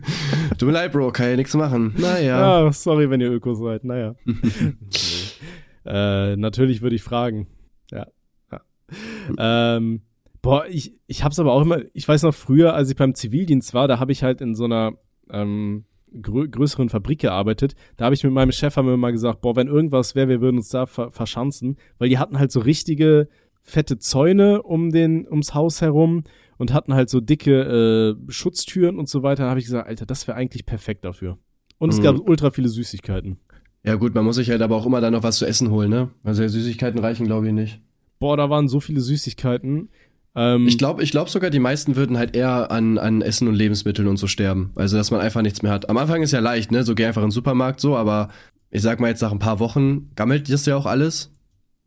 Tut mir leid, Bro, kann ja nichts machen. Naja. Ja, sorry, wenn ihr Ökos seid. Naja. äh, natürlich würde ich fragen. Ja. ja. Ähm, boah, ich, ich hab's aber auch immer, ich weiß noch früher, als ich beim Zivildienst war, da habe ich halt in so einer ähm, grö größeren Fabrik gearbeitet. Da habe ich mit meinem Chef haben wir mal gesagt, boah, wenn irgendwas wäre, wir würden uns da ver verschanzen, weil die hatten halt so richtige fette Zäune um den ums Haus herum und hatten halt so dicke äh, Schutztüren und so weiter. Da habe ich gesagt, Alter, das wäre eigentlich perfekt dafür. Und es Mhm. gab ultra viele Süßigkeiten. Ja gut, man muss sich halt aber auch immer dann noch was zu essen holen, ne? Also Süßigkeiten reichen, glaube ich, nicht. Boah, da waren so viele Süßigkeiten. Ähm, Ich glaube ich glaub sogar, die meisten würden halt eher an, an Essen und Lebensmitteln und so sterben. Also, dass man einfach nichts mehr hat. Am Anfang ist ja leicht, ne? So geh einfach in den Supermarkt so, aber ich sag mal jetzt nach ein paar Wochen gammelt das ja auch alles.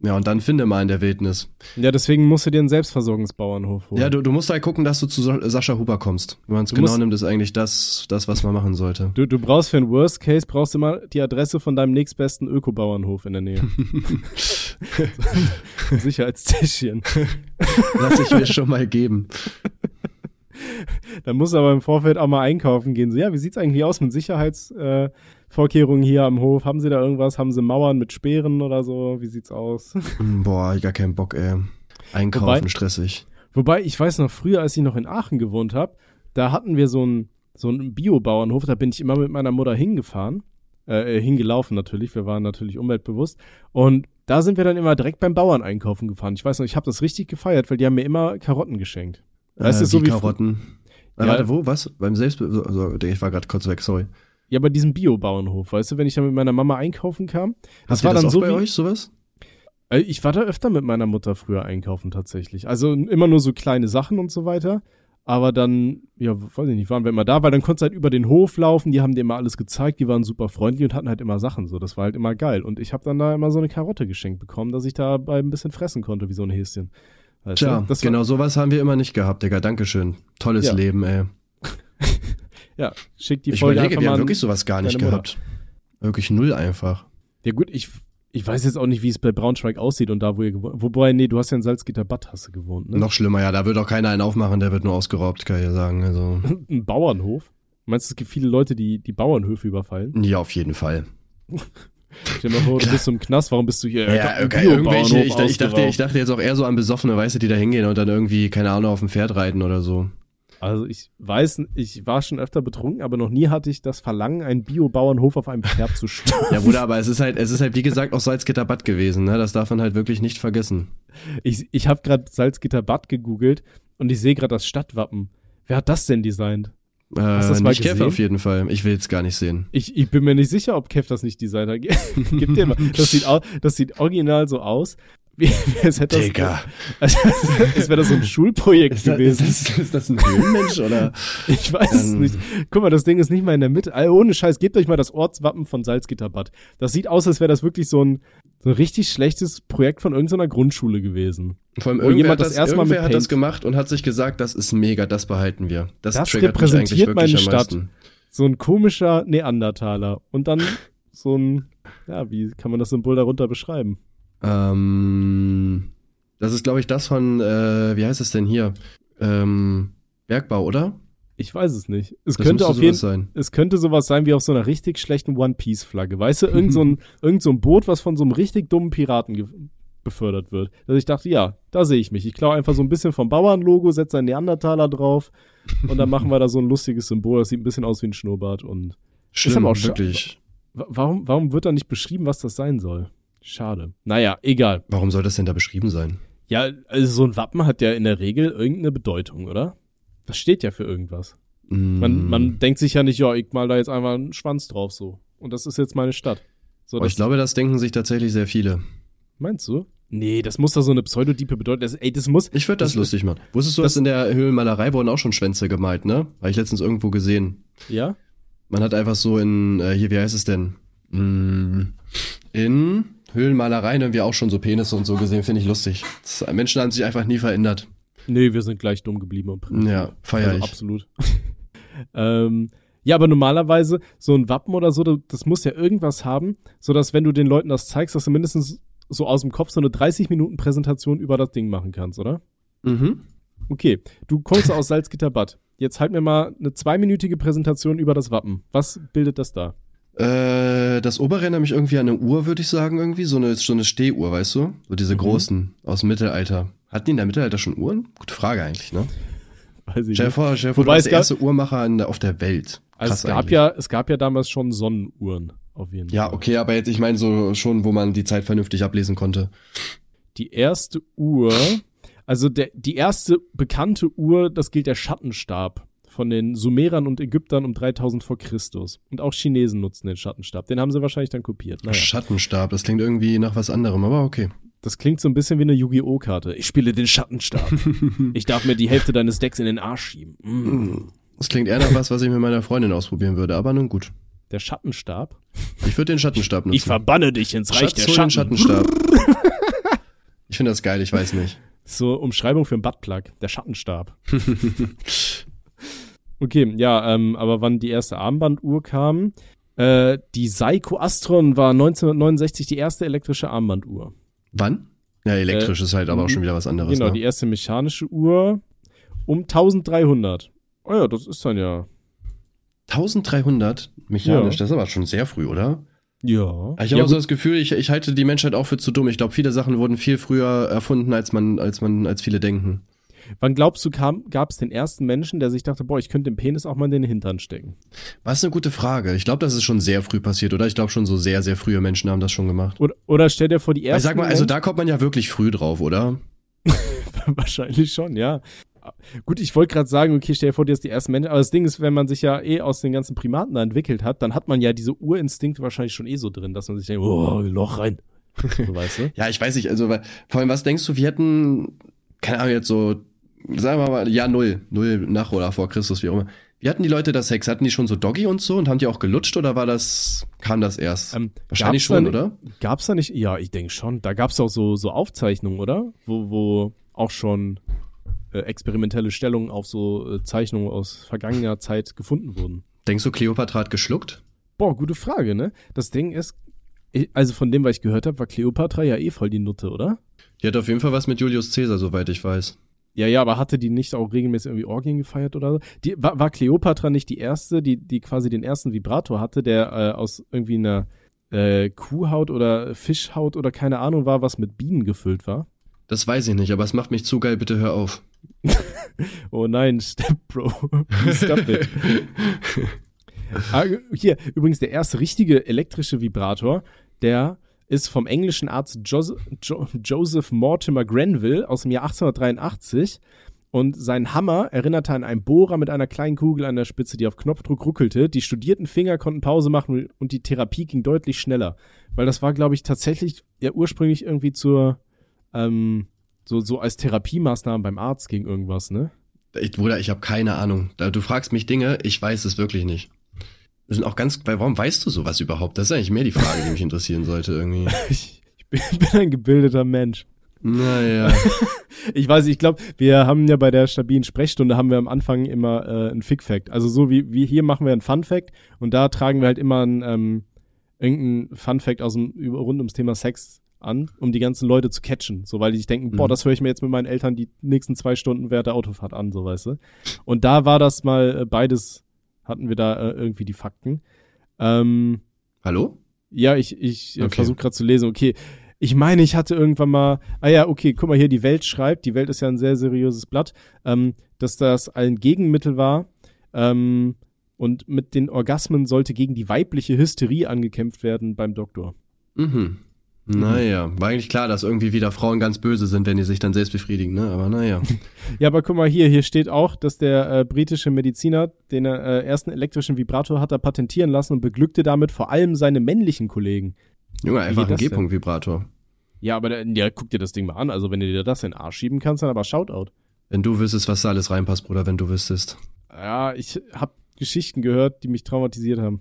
Ja, und dann finde mal in der Wildnis. ja, deswegen musst du dir einen Selbstversorgungsbauernhof holen. Ja, du, du musst halt gucken, dass du zu Sa- Sascha Huber kommst. Wenn man es Du genau musst- nimmt, ist eigentlich das, das, was man machen sollte. Du, du brauchst für einen Worst Case brauchst du immer die Adresse von deinem nächstbesten Öko-Bauernhof in der Nähe. Sicherheitstäschchen. Lass ich mir schon mal geben. dann muss er aber im Vorfeld auch mal einkaufen gehen. So, ja, wie sieht's eigentlich aus mit Sicherheitsvorkehrungen äh, hier am Hof? Haben Sie da irgendwas? Haben Sie Mauern mit Speeren oder so? Wie sieht's aus? Boah, ich gar keinen Bock, ey. Einkaufen wobei, stressig. Wobei, ich weiß noch, früher, als ich noch in Aachen gewohnt habe, da hatten wir so einen so einen Biobauernhof, da bin ich immer mit meiner Mutter hingefahren. Äh, hingelaufen natürlich, wir waren natürlich umweltbewusst. Und da sind wir dann immer direkt beim Bauern einkaufen gefahren. Ich weiß noch, ich habe das richtig gefeiert, weil die haben mir immer Karotten geschenkt. Weißt äh, du, so wie Karotten. Ja. Warte, wo? Was? Beim Selbst... Also, ich war gerade kurz weg, sorry. Ja, bei diesem Biobauernhof, weißt du, wenn ich da mit meiner Mama einkaufen kam. Das Habt war das dann so bei wie, euch, sowas? Äh, ich war da öfter mit meiner Mutter früher einkaufen tatsächlich. Also immer nur so kleine Sachen und so weiter. Aber dann, ja, weiß ich nicht, waren wir immer da, weil dann konntest du halt über den Hof laufen, die haben dir immer alles gezeigt, die waren super freundlich und hatten halt immer Sachen so. Das war halt immer geil. Und ich habe dann da immer so eine Karotte geschenkt bekommen, dass ich dabei ein bisschen fressen konnte, wie so ein Häschen. Weißt Tja, genau sowas haben wir immer nicht gehabt, Digga. Dankeschön. Tolles ja. Leben, ey. Ja, schick die ich Folge überlege, wir haben wirklich sowas gar nicht gehabt. Wirklich null einfach. Ja gut, ich ich weiß jetzt auch nicht, wie es bei Braunschweig aussieht und da, wo ihr gewohnt Wobei, nee, du hast ja in Salzgitter Bad hast du gewohnt, ne? Noch schlimmer, ja, da wird auch keiner einen aufmachen, der wird nur ausgeraubt, kann ich ja sagen. Also. Ein Bauernhof? Meinst du, es gibt viele Leute, die die Bauernhöfe überfallen? Ja, auf jeden Fall. Stell dir mal vor, du bist im Knast, warum bist du hier? Ja, okay, irgendwelche, ich, ich, dachte, ich dachte jetzt auch eher so an Besoffene, weißt du, die da hingehen und dann irgendwie, keine Ahnung, auf dem Pferd reiten oder so. Also ich weiß, ich war schon öfter betrunken, aber noch nie hatte ich das Verlangen, einen Biobauernhof auf einem Pferd zu stellen. ja, Bruder, aber es ist halt, es ist halt wie gesagt auch Salzgitter Bad gewesen, ne? Das darf man halt wirklich nicht vergessen. Ich, ich habe gerade Salzgitter Bad gegoogelt und ich sehe gerade das Stadtwappen. Wer hat das denn designt? Äh, Hast das nicht Kev auf jeden Fall. Ich will es gar nicht sehen. Ich, ich bin mir nicht sicher, ob Kev das nicht designt hat. Gib dir mal. Das sieht, das sieht original so aus. Wie, als hätte das, Digga. Als, als wäre das so ein Schulprojekt ist gewesen. Das, ist, ist das ein Höhlenmensch oder? Ich weiß es nicht. Guck mal, das Ding ist nicht mal in der Mitte. Also ohne Scheiß, gebt euch mal das Ortswappen von Salzgitterbad. Das sieht aus, als wäre das wirklich so ein, so ein richtig schlechtes Projekt von irgendeiner Grundschule gewesen. Vor allem irgendwer, jemand das, das erstmal mit hat das gemacht und hat sich gesagt, das ist mega, das behalten wir. Das, das repräsentiert meine Stadt. So ein komischer Neandertaler. Und dann so ein, ja, wie kann man das Symbol darunter beschreiben? Ähm, das ist, glaube ich, das von, äh, wie heißt es denn hier? Ähm, Bergbau, oder? Ich weiß es nicht. Es das könnte auf jeden sein. Es könnte sowas sein wie auf so einer richtig schlechten One-Piece-Flagge. Weißt du, irgend so, ein, irgend so ein Boot, was von so einem richtig dummen Piraten befördert wird. Dass ich dachte, ja, da sehe ich mich. Ich klaue einfach so ein bisschen vom Bauernlogo, setze einen Neandertaler drauf und dann machen wir da so ein lustiges Symbol. Das sieht ein bisschen aus wie ein Schnurrbart und Schlimm, ist aber auch wirklich. Warum, warum wird da nicht beschrieben, was das sein soll? Schade. Naja, egal. Warum soll das denn da beschrieben sein? Ja, also so ein Wappen hat ja in der Regel irgendeine Bedeutung, oder? Das steht ja für irgendwas. Mm. Man, man denkt sich ja nicht, ja, ich mal da jetzt einmal einen Schwanz drauf so. Und das ist jetzt meine Stadt. So, oh, ich glaube, das denken sich tatsächlich sehr viele. Meinst du? Nee, das muss da so eine Pseudodiepe bedeuten. Das, ey, das muss. Ich würde das, das, lustig machen. Wusstest du, dass in der Höhlenmalerei wurden auch schon Schwänze gemalt, ne? Habe ich letztens irgendwo gesehen. Ja? Man hat einfach so in, äh, hier, wie heißt es denn? Mm, in Höhlenmalereien haben wir auch schon so Penisse und so gesehen, finde ich lustig. Das, Menschen haben sich einfach nie verändert. Nee, wir sind gleich dumm geblieben im Prinzip. Ja, feierlich. Also absolut. ähm, ja, aber normalerweise so ein Wappen oder so, das muss ja irgendwas haben, so dass wenn du den Leuten das zeigst, dass du mindestens so aus dem Kopf so eine 30 Minuten Präsentation über das Ding machen kannst, oder? Mhm. Okay, du kommst aus Salzgitterbad. Jetzt halt mir mal eine zweiminütige Präsentation über das Wappen. Was bildet das da? Äh, das obere erinnert mich irgendwie an eine Uhr, würde ich sagen, irgendwie. So eine, so eine Stehuhr, weißt du? So diese mhm. großen aus dem Mittelalter. Hatten die in der Mittelalter schon Uhren? Gute Frage eigentlich, ne? Weiß ich stell dir vor, stell dir vor, Wobei du bist der erste Uhrmacher der, auf der Welt. Also Krass also es gab eigentlich. ja, es gab ja damals schon Sonnenuhren, auf jeden Fall. Ja, okay, aber jetzt, ich meine so schon, wo man die Zeit vernünftig ablesen konnte. Die erste Uhr, also der, die erste bekannte Uhr, das gilt der Schattenstab von den Sumerern und Ägyptern um 3000 vor Christus. Und auch Chinesen nutzen den Schattenstab. Den haben sie wahrscheinlich dann kopiert. Naja. Schattenstab, das klingt irgendwie nach was anderem, aber okay. Das klingt so ein bisschen wie eine Yu-Gi-Oh! Karte. Ich spiele den Schattenstab. ich darf mir die Hälfte deines Decks in den Arsch schieben. Mm. Das klingt eher nach was, was ich mit meiner Freundin ausprobieren würde, aber nun gut. Der Schattenstab? Ich würde den Schattenstab nutzen. Ich verbanne dich ins Reich Schatz, der Schatten. Schattenstab. ich finde das geil, ich weiß nicht. So Umschreibung für einen Buttplug. Der Schattenstab. Okay, ja, ähm, aber wann die erste Armbanduhr kam, äh, die Seiko Astron war 1969 die erste elektrische Armbanduhr. Wann? Ja, elektrisch äh, ist halt aber auch schon wieder was anderes. Genau, ne? die erste mechanische Uhr um 1300. Oh ja, das ist dann ja. 1300 mechanisch, ja. das ist aber schon sehr früh, oder? Ja. Ich habe ja, auch so das Gefühl, ich, ich halte die Menschheit auch für zu dumm. Ich glaube, viele Sachen wurden viel früher erfunden, als man, als man, als viele denken. Wann glaubst du, gab es den ersten Menschen, der sich dachte, boah, ich könnte den Penis auch mal in den Hintern stecken? Was eine gute Frage. Ich glaube, das ist schon sehr früh passiert, oder? Ich glaube schon so sehr, sehr frühe Menschen haben das schon gemacht. Oder, oder stell dir vor, die ersten. Ich sag mal, also da kommt man ja wirklich früh drauf, oder? Wahrscheinlich schon, ja. Gut, ich wollte gerade sagen, okay, stell dir vor, dir ist die ersten Menschen, aber das Ding ist, wenn man sich ja eh aus den ganzen Primaten da entwickelt hat, dann hat man ja diese Urinstinkte wahrscheinlich schon eh so drin, dass man sich denkt, oh, Loch rein. So, weißt du? ja, ich weiß nicht, also vor allem, was denkst du, wir hätten, keine Ahnung, jetzt so sagen wir mal, ja, null, null nach oder vor Christus, wie auch immer. Wie hatten die Leute das Sex? Hatten die schon so Doggy und so und haben die auch gelutscht oder war das, kam das erst? Ähm, Wahrscheinlich schon, da, oder? Gab's da nicht, ja, ich denke schon. Da gab's auch so, so Aufzeichnungen, oder? Wo, wo auch schon äh, experimentelle Stellungen auf so äh, Zeichnungen aus vergangener Zeit gefunden wurden. Denkst du, Cleopatra hat geschluckt? Boah, gute Frage, ne? Das Ding ist, also von dem, was ich gehört habe, war Cleopatra ja eh voll die Nutte, oder? Die hat auf jeden Fall was mit Julius Caesar, soweit ich weiß. Ja, ja, aber hatte die nicht auch regelmäßig irgendwie Orgien gefeiert oder so? Die, war, war Cleopatra nicht die erste, die, die quasi den ersten Vibrator hatte, der äh, aus irgendwie einer äh, Kuhhaut oder Fischhaut oder keine Ahnung war, was mit Bienen gefüllt war? Das weiß ich nicht, aber es macht mich zu geil, bitte hör auf. oh nein, Step Bro. Stop it. ah, hier, übrigens der erste richtige elektrische Vibrator, der ist vom englischen Arzt Joseph, jo Joseph Mortimer Grenville aus dem Jahr 1883 und sein Hammer erinnerte an einen Bohrer mit einer kleinen Kugel an der Spitze, die auf Knopfdruck ruckelte. Die studierten Finger konnten Pause machen und die Therapie ging deutlich schneller. Weil das war, glaube ich, tatsächlich ja ursprünglich irgendwie zur, ähm, so, so als Therapiemaßnahmen beim Arzt gegen irgendwas, ne? Ich, Bruder, ich habe keine Ahnung. Du fragst mich Dinge, ich weiß es wirklich nicht. Wir sind auch ganz, weil warum weißt du sowas überhaupt? Das ist eigentlich mehr die Frage, die mich interessieren sollte irgendwie. ich, ich bin, bin ein gebildeter Mensch. Naja. ich weiß, ich glaube, wir haben ja bei der stabilen Sprechstunde haben wir am Anfang immer äh, ein Fick-Fact. Also so wie, wie hier machen wir ein Fun-Fact und da tragen wir halt immer ein, ähm, irgendein Fun-Fact aus dem, rund ums Thema Sex an, um die ganzen Leute zu catchen. So, weil die sich denken, mhm. boah, das höre ich mir jetzt mit meinen Eltern die nächsten zwei Stunden während der Autofahrt an, so weißt du. Und da war das mal äh, beides hatten wir da äh, irgendwie die Fakten. Ähm, Hallo? Ja, ich, ich okay. versuche gerade zu lesen. Okay, ich meine, ich hatte irgendwann mal, ah ja, okay, guck mal hier, die Welt schreibt, die Welt ist ja ein sehr seriöses Blatt, ähm, dass das ein Gegenmittel war ähm, und mit den Orgasmen sollte gegen die weibliche Hysterie angekämpft werden beim Doktor. Mhm. Mhm. Naja, war eigentlich klar, dass irgendwie wieder Frauen ganz böse sind, wenn die sich dann selbst befriedigen, ne? Aber naja. ja, aber guck mal hier, hier steht auch, dass der äh, britische Mediziner den äh, ersten elektrischen Vibrator hat er patentieren lassen und beglückte damit vor allem seine männlichen Kollegen. Junge, einfach ein G-Punkt-Vibrator. Ja, aber der, ja, guck dir das Ding mal an. Also, wenn du dir das in den Arsch schieben kannst, dann aber Shoutout. Wenn du wüsstest, was da alles reinpasst, Bruder, wenn du wüsstest. Ja, ich hab Geschichten gehört, die mich traumatisiert haben.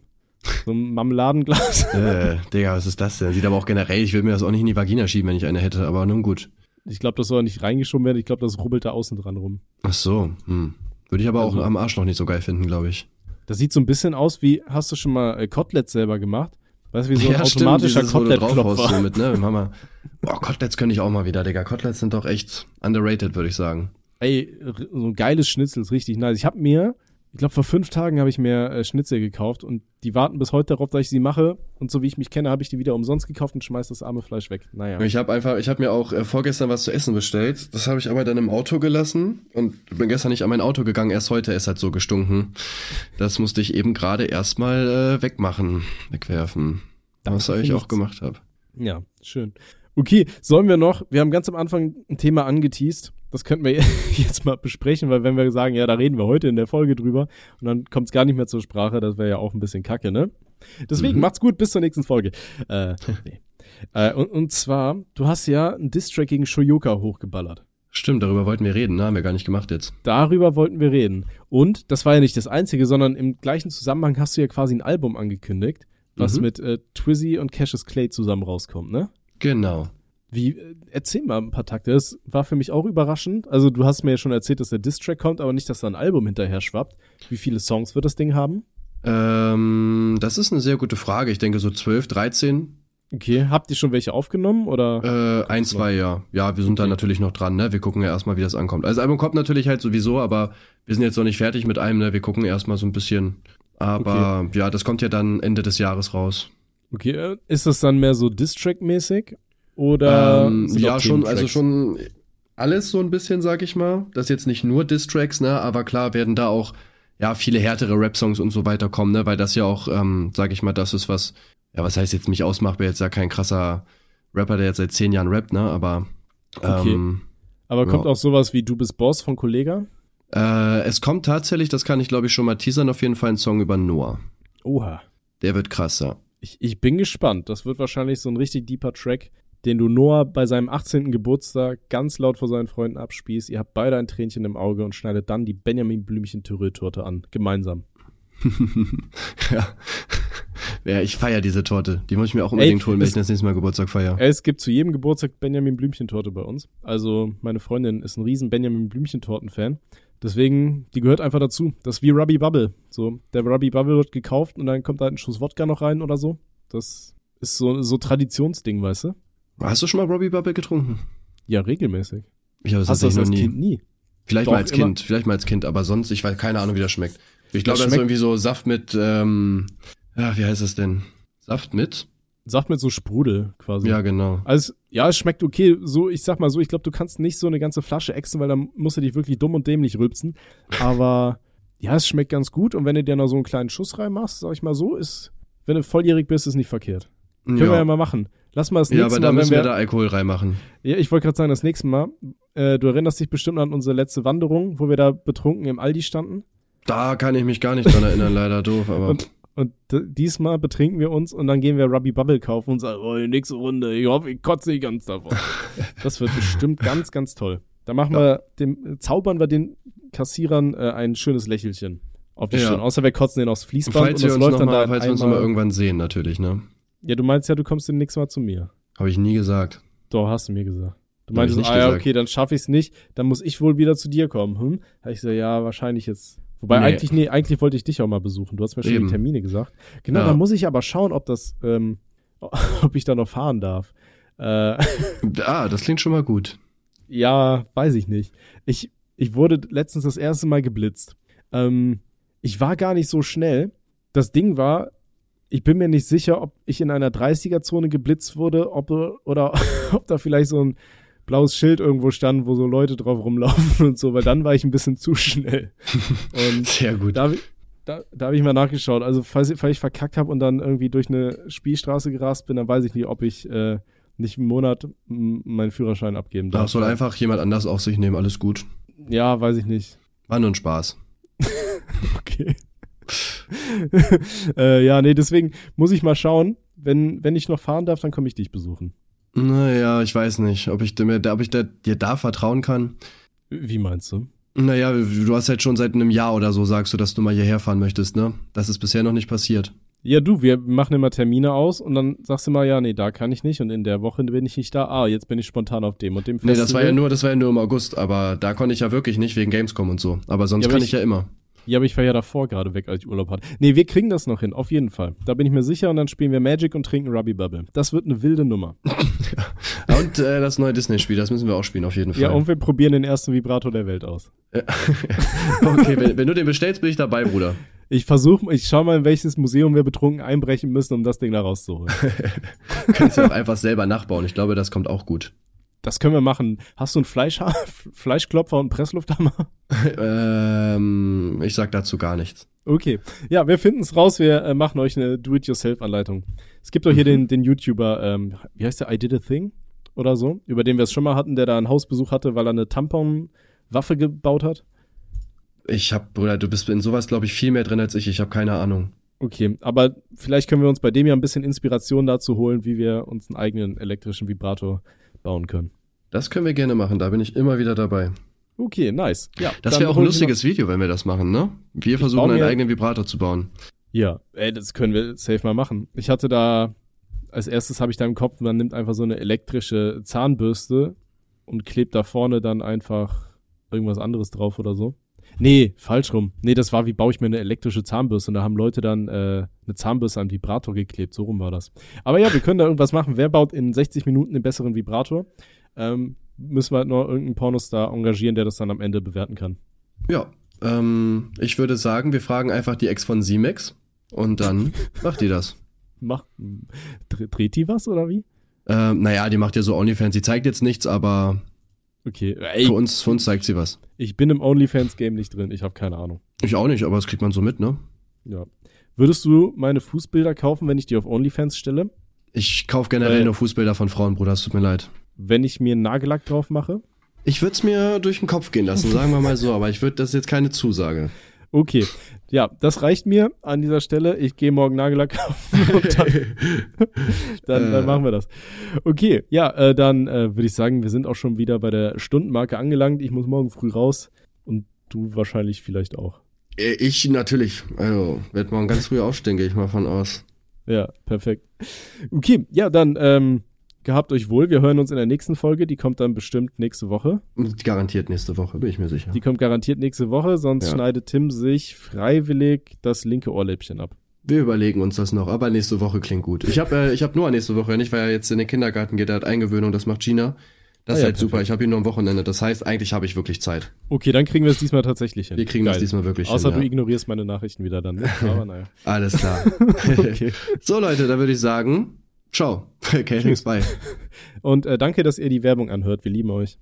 So ein Marmeladenglas. äh, Digga, was ist das denn? Sieht aber auch generell, ich will mir das auch nicht in die Vagina schieben, wenn ich eine hätte, aber nun gut. Ich glaube, das soll nicht reingeschoben werden, ich glaube, das rubbelt da außen dran rum. Ach so, hm. Würde ich aber also, auch am Arsch noch nicht so geil finden, glaube ich. Das sieht so ein bisschen aus wie, hast du schon mal äh, Koteletts selber gemacht? Weißt du, wie so ein ja, automatischer Kotelett-Klopfer. So mit, ne? Mama. Boah, Koteletts könnte ich auch mal wieder, Digga. Koteletts sind doch echt underrated, würde ich sagen. Ey, so ein geiles Schnitzel ist richtig nice. Ich habe mir ich glaube, vor fünf Tagen habe ich mir äh, Schnitzel gekauft und die warten bis heute darauf, dass ich sie mache. Und so wie ich mich kenne, habe ich die wieder umsonst gekauft und schmeiß das arme Fleisch weg. Naja. Ich habe einfach, ich habe mir auch äh, vorgestern was zu essen bestellt. Das habe ich aber dann im Auto gelassen und bin gestern nicht an mein Auto gegangen. Erst heute ist halt so gestunken. Das musste ich eben gerade erstmal äh, wegmachen, wegwerfen. Danke was ich auch gemacht habe. Ja, schön. Okay, sollen wir noch, wir haben ganz am Anfang ein Thema angeteased. Das könnten wir jetzt mal besprechen, weil wenn wir sagen, ja, da reden wir heute in der Folge drüber und dann kommt es gar nicht mehr zur Sprache, das wäre ja auch ein bisschen kacke, ne? Deswegen mhm. macht's gut, bis zur nächsten Folge. Äh, nee. äh, und, und zwar, du hast ja ein Distrack gegen Shoyoka hochgeballert. Stimmt, darüber wollten wir reden, ne? Haben wir gar nicht gemacht jetzt. Darüber wollten wir reden. Und das war ja nicht das Einzige, sondern im gleichen Zusammenhang hast du ja quasi ein Album angekündigt, was mhm. mit äh, Twizzy und Cassius Clay zusammen rauskommt, ne? Genau. Wie, äh, erzähl mal ein paar Takte. Das war für mich auch überraschend. Also, du hast mir ja schon erzählt, dass der Distrack kommt, aber nicht, dass da ein Album hinterher schwappt. Wie viele Songs wird das Ding haben? Ähm, das ist eine sehr gute Frage. Ich denke so 12, 13. Okay, habt ihr schon welche aufgenommen oder? Äh, ein, zwei, ja. Ja, wir sind okay. da natürlich noch dran, ne? Wir gucken ja erstmal, wie das ankommt. Also das Album kommt natürlich halt sowieso, aber wir sind jetzt noch nicht fertig mit einem, ne? Wir gucken erstmal so ein bisschen. Aber okay. ja, das kommt ja dann Ende des Jahres raus. Okay, äh, ist das dann mehr so Distrack-mäßig? Oder? Ähm, ja, schon, also schon alles so ein bisschen, sag ich mal. Das jetzt nicht nur Distracks, ne? Aber klar werden da auch ja viele härtere Rap-Songs und so weiter kommen, ne? Weil das ja auch, ähm, sag ich mal, das ist was ja, was heißt jetzt mich ausmacht, bin jetzt ja kein krasser Rapper, der jetzt seit zehn Jahren rappt, ne? Aber okay. Ähm, aber kommt ja. auch sowas wie Du bist Boss von Kollega? Äh, es kommt tatsächlich, das kann ich glaube ich schon mal teasern, auf jeden Fall ein Song über Noah. Oha. Der wird krasser. Ich, ich bin gespannt. Das wird wahrscheinlich so ein richtig deeper Track, den du Noah bei seinem 18. Geburtstag ganz laut vor seinen Freunden abspießt. Ihr habt beide ein Tränchen im Auge und schneidet dann die Benjamin Blümchen Torte an. Gemeinsam. ja. ja, ich feiere diese Torte. Die muss ich mir auch unbedingt Ey, holen, wenn ich das nächste Mal Geburtstag feiere. Es gibt zu jedem Geburtstag Benjamin Blümchen-Torte bei uns. Also meine Freundin ist ein riesen Benjamin Blümchen-Torten-Fan. Deswegen, die gehört einfach dazu. Das ist wie Ruby Bubble. So, der Ruby Bubble wird gekauft und dann kommt da ein Schuss Wodka noch rein oder so. Das ist so, so Traditionsding, weißt du? Hast du schon mal Ruby Bubble getrunken? Ja, regelmäßig. Ich habe du das als nie. Kind nie? Vielleicht Doch, mal als Kind, vielleicht mal als Kind, aber sonst, ich weiß keine Ahnung, wie das schmeckt. Ich glaube, das, das ist irgendwie so Saft mit, ähm, ja, wie heißt das denn? Saft mit? Saft mit so Sprudel quasi. Ja, genau. Also, ja, es schmeckt okay. So, ich sag mal so, ich glaube, du kannst nicht so eine ganze Flasche exen, weil dann musst du dich wirklich dumm und dämlich rülpsen. Aber ja, es schmeckt ganz gut. Und wenn du dir noch so einen kleinen Schuss reinmachst, sag ich mal so, ist, wenn du volljährig bist, ist nicht verkehrt. Können ja. wir ja mal machen. Lass mal das nächste Mal. Ja, aber da müssen wir, wir, da Alkohol reinmachen. Ja, ich wollte gerade sagen, das nächste Mal. Äh, du erinnerst dich bestimmt an unsere letzte Wanderung, wo wir da betrunken im Aldi standen. Da kann ich mich gar nicht dran erinnern, leider doof, aber. Und, und diesmal betrinken wir uns und dann gehen wir Ruby Bubble kaufen und sagen, oh, nächste Runde, ich hoffe, ich kotze nicht ganz davon. das wird bestimmt ganz, ganz toll. Da machen ja. wir dem, zaubern wir den Kassierern äh, ein schönes Lächelchen auf die ja. Stirn. Außer wir kotzen den aufs Fließband falls und das läuft dann mal, da Falls wir uns nochmal irgendwann sehen, natürlich, ne? Ja, du meinst ja, du kommst demnächst mal zu mir. Habe ich nie gesagt. Doch, hast du mir gesagt. Du meinst, ah ja, okay, dann schaffe ich es nicht, dann muss ich wohl wieder zu dir kommen. Hm? Da ich so, ja, wahrscheinlich jetzt Wobei nee. eigentlich, nee, eigentlich wollte ich dich auch mal besuchen. Du hast mir schon Eben. die Termine gesagt. Genau, ja. da muss ich aber schauen, ob das, ähm, ob ich da noch fahren darf. Äh, ah, das klingt schon mal gut. Ja, weiß ich nicht. Ich, ich wurde letztens das erste Mal geblitzt. Ähm, ich war gar nicht so schnell. Das Ding war, ich bin mir nicht sicher, ob ich in einer 30er-Zone geblitzt wurde, ob, oder ob da vielleicht so ein blaues Schild irgendwo stand, wo so Leute drauf rumlaufen und so, weil dann war ich ein bisschen zu schnell. Und Sehr gut. Da, da, da habe ich mal nachgeschaut. Also, falls, falls ich verkackt habe und dann irgendwie durch eine Spielstraße gerast bin, dann weiß ich nicht, ob ich äh, nicht einen Monat meinen Führerschein abgeben darf. Da soll einfach jemand anders auf sich nehmen, alles gut. Ja, weiß ich nicht. War nur ein Spaß. okay. äh, ja, nee, deswegen muss ich mal schauen. Wenn, wenn ich noch fahren darf, dann komme ich dich besuchen. Naja, ich weiß nicht, ob ich, mir, ob ich dir da vertrauen kann. Wie meinst du? Naja, du hast halt schon seit einem Jahr oder so sagst du, dass du mal hierher fahren möchtest, ne? Das ist bisher noch nicht passiert. Ja, du, wir machen immer Termine aus und dann sagst du mal, ja, nee, da kann ich nicht und in der Woche bin ich nicht da. Ah, jetzt bin ich spontan auf dem und dem Festival. Nee, das war ja nur, das war ja nur im August, aber da konnte ich ja wirklich nicht wegen Gamescom und so. Aber sonst ja, aber kann ich, ich ja immer. Ja, aber ich war ja davor gerade weg, als ich Urlaub hatte. Nee, wir kriegen das noch hin, auf jeden Fall. Da bin ich mir sicher und dann spielen wir Magic und trinken Ruby Bubble. Das wird eine wilde Nummer. ja. Und äh, das neue Disney-Spiel, das müssen wir auch spielen, auf jeden Fall. Ja, und wir probieren den ersten Vibrator der Welt aus. okay, wenn, wenn, du den bestellst, bin ich dabei, Bruder. Ich versuche, ich schau mal, in welches Museum wir betrunken einbrechen müssen, um das Ding da rauszuholen. Kannst du auch einfach selber nachbauen. Ich glaube, das kommt auch gut. Das können wir machen. Hast du einen Fleisch Fleischklopfer und Presslufthammer? ähm, ich sag dazu gar nichts. Okay. Ja, wir finden es raus. Wir äh, machen euch eine Do-it-yourself-Anleitung. Es gibt doch hier mhm. den, den YouTuber, ähm, wie heißt der? I did a thing? Oder so, über den wir es schon mal hatten, der da einen Hausbesuch hatte, weil er eine Tampon-Waffe gebaut hat. Ich hab, Bruder, du bist in sowas, glaube ich, viel mehr drin als ich. Ich habe keine Ahnung. Okay, aber vielleicht können wir uns bei dem ja ein bisschen Inspiration dazu holen, wie wir uns einen eigenen elektrischen Vibrator bauen können. Das können wir gerne machen, da bin ich immer wieder dabei. Okay, nice. Ja, das wäre auch ein lustiges Video, wenn wir das machen, ne? Wir versuchen einen eigenen Vibrator zu bauen. Ja, ey, das können wir safe mal machen. Ich hatte da, als erstes habe ich da im Kopf, man nimmt einfach so eine elektrische Zahnbürste und klebt da vorne dann einfach irgendwas anderes drauf oder so. Nee, falsch rum. Nee, das war wie baue ich mir eine elektrische Zahnbürste und da haben Leute dann äh, eine Zahnbürste an Vibrator geklebt. So rum war das. Aber ja, wir können da irgendwas machen. Wer baut in 60 Minuten einen besseren Vibrator? Ähm, müssen wir halt noch irgendeinen Pornostar engagieren, der das dann am Ende bewerten kann. Ja, ähm, ich würde sagen, wir fragen einfach die Ex von Simex und dann macht die das. Macht, dreht die was oder wie? Ähm, naja, die macht ja so OnlyFans. Sie zeigt jetzt nichts, aber Okay. Ey, für, uns, für uns zeigt sie was. Ich bin im OnlyFans-Game nicht drin. Ich habe keine Ahnung. Ich auch nicht, aber das kriegt man so mit, ne? Ja. Würdest du meine Fußbilder kaufen, wenn ich die auf OnlyFans stelle? Ich kaufe generell Weil, nur Fußbilder von Frauen, Bruder. Es tut mir leid. Wenn ich mir einen Nagellack drauf mache? Ich würde es mir durch den Kopf gehen lassen, sagen wir mal so, aber ich würde das jetzt keine Zusage. Okay. Ja, das reicht mir an dieser Stelle. Ich gehe morgen Nagellack kaufen und dann, dann, dann, äh. machen wir das. Okay, ja, äh, dann äh, würde ich sagen, wir sind auch schon wieder bei der Stundenmarke angelangt. Ich muss morgen früh raus und du wahrscheinlich vielleicht auch. Äh, ich natürlich. Also, werde morgen ganz früh aufstehen, gehe ich mal von aus. Ja, perfekt. Okay, ja, dann ähm, gehabt euch wohl. Wir hören uns in der nächsten Folge. Die kommt dann bestimmt nächste Woche. Garantiert nächste Woche, bin ich mir sicher. Die kommt garantiert nächste Woche, sonst ja. schneidet Tim sich freiwillig das linke Ohrläppchen ab. Wir überlegen uns das noch, aber nächste Woche klingt gut. Ich habe äh, ich hab nur nächste Woche nicht, weil er jetzt in den Kindergarten geht, er hat Eingewöhnung, das macht Gina. Das ah, ist ja, halt perfekt. super. Ich habe ihn nur am Wochenende. Das heißt, eigentlich habe ich wirklich Zeit. Okay, dann kriegen wir es diesmal tatsächlich hin. Wir kriegen Geil. das diesmal wirklich Außer hin. Außer du ignorierst meine Nachrichten wieder dann. Ne? Aber naja. Alles klar. okay. So Leute, da würde ich sagen, Ciao. Okay, thanks, bye. Und äh, danke, dass ihr die Werbung anhört. Wir lieben euch.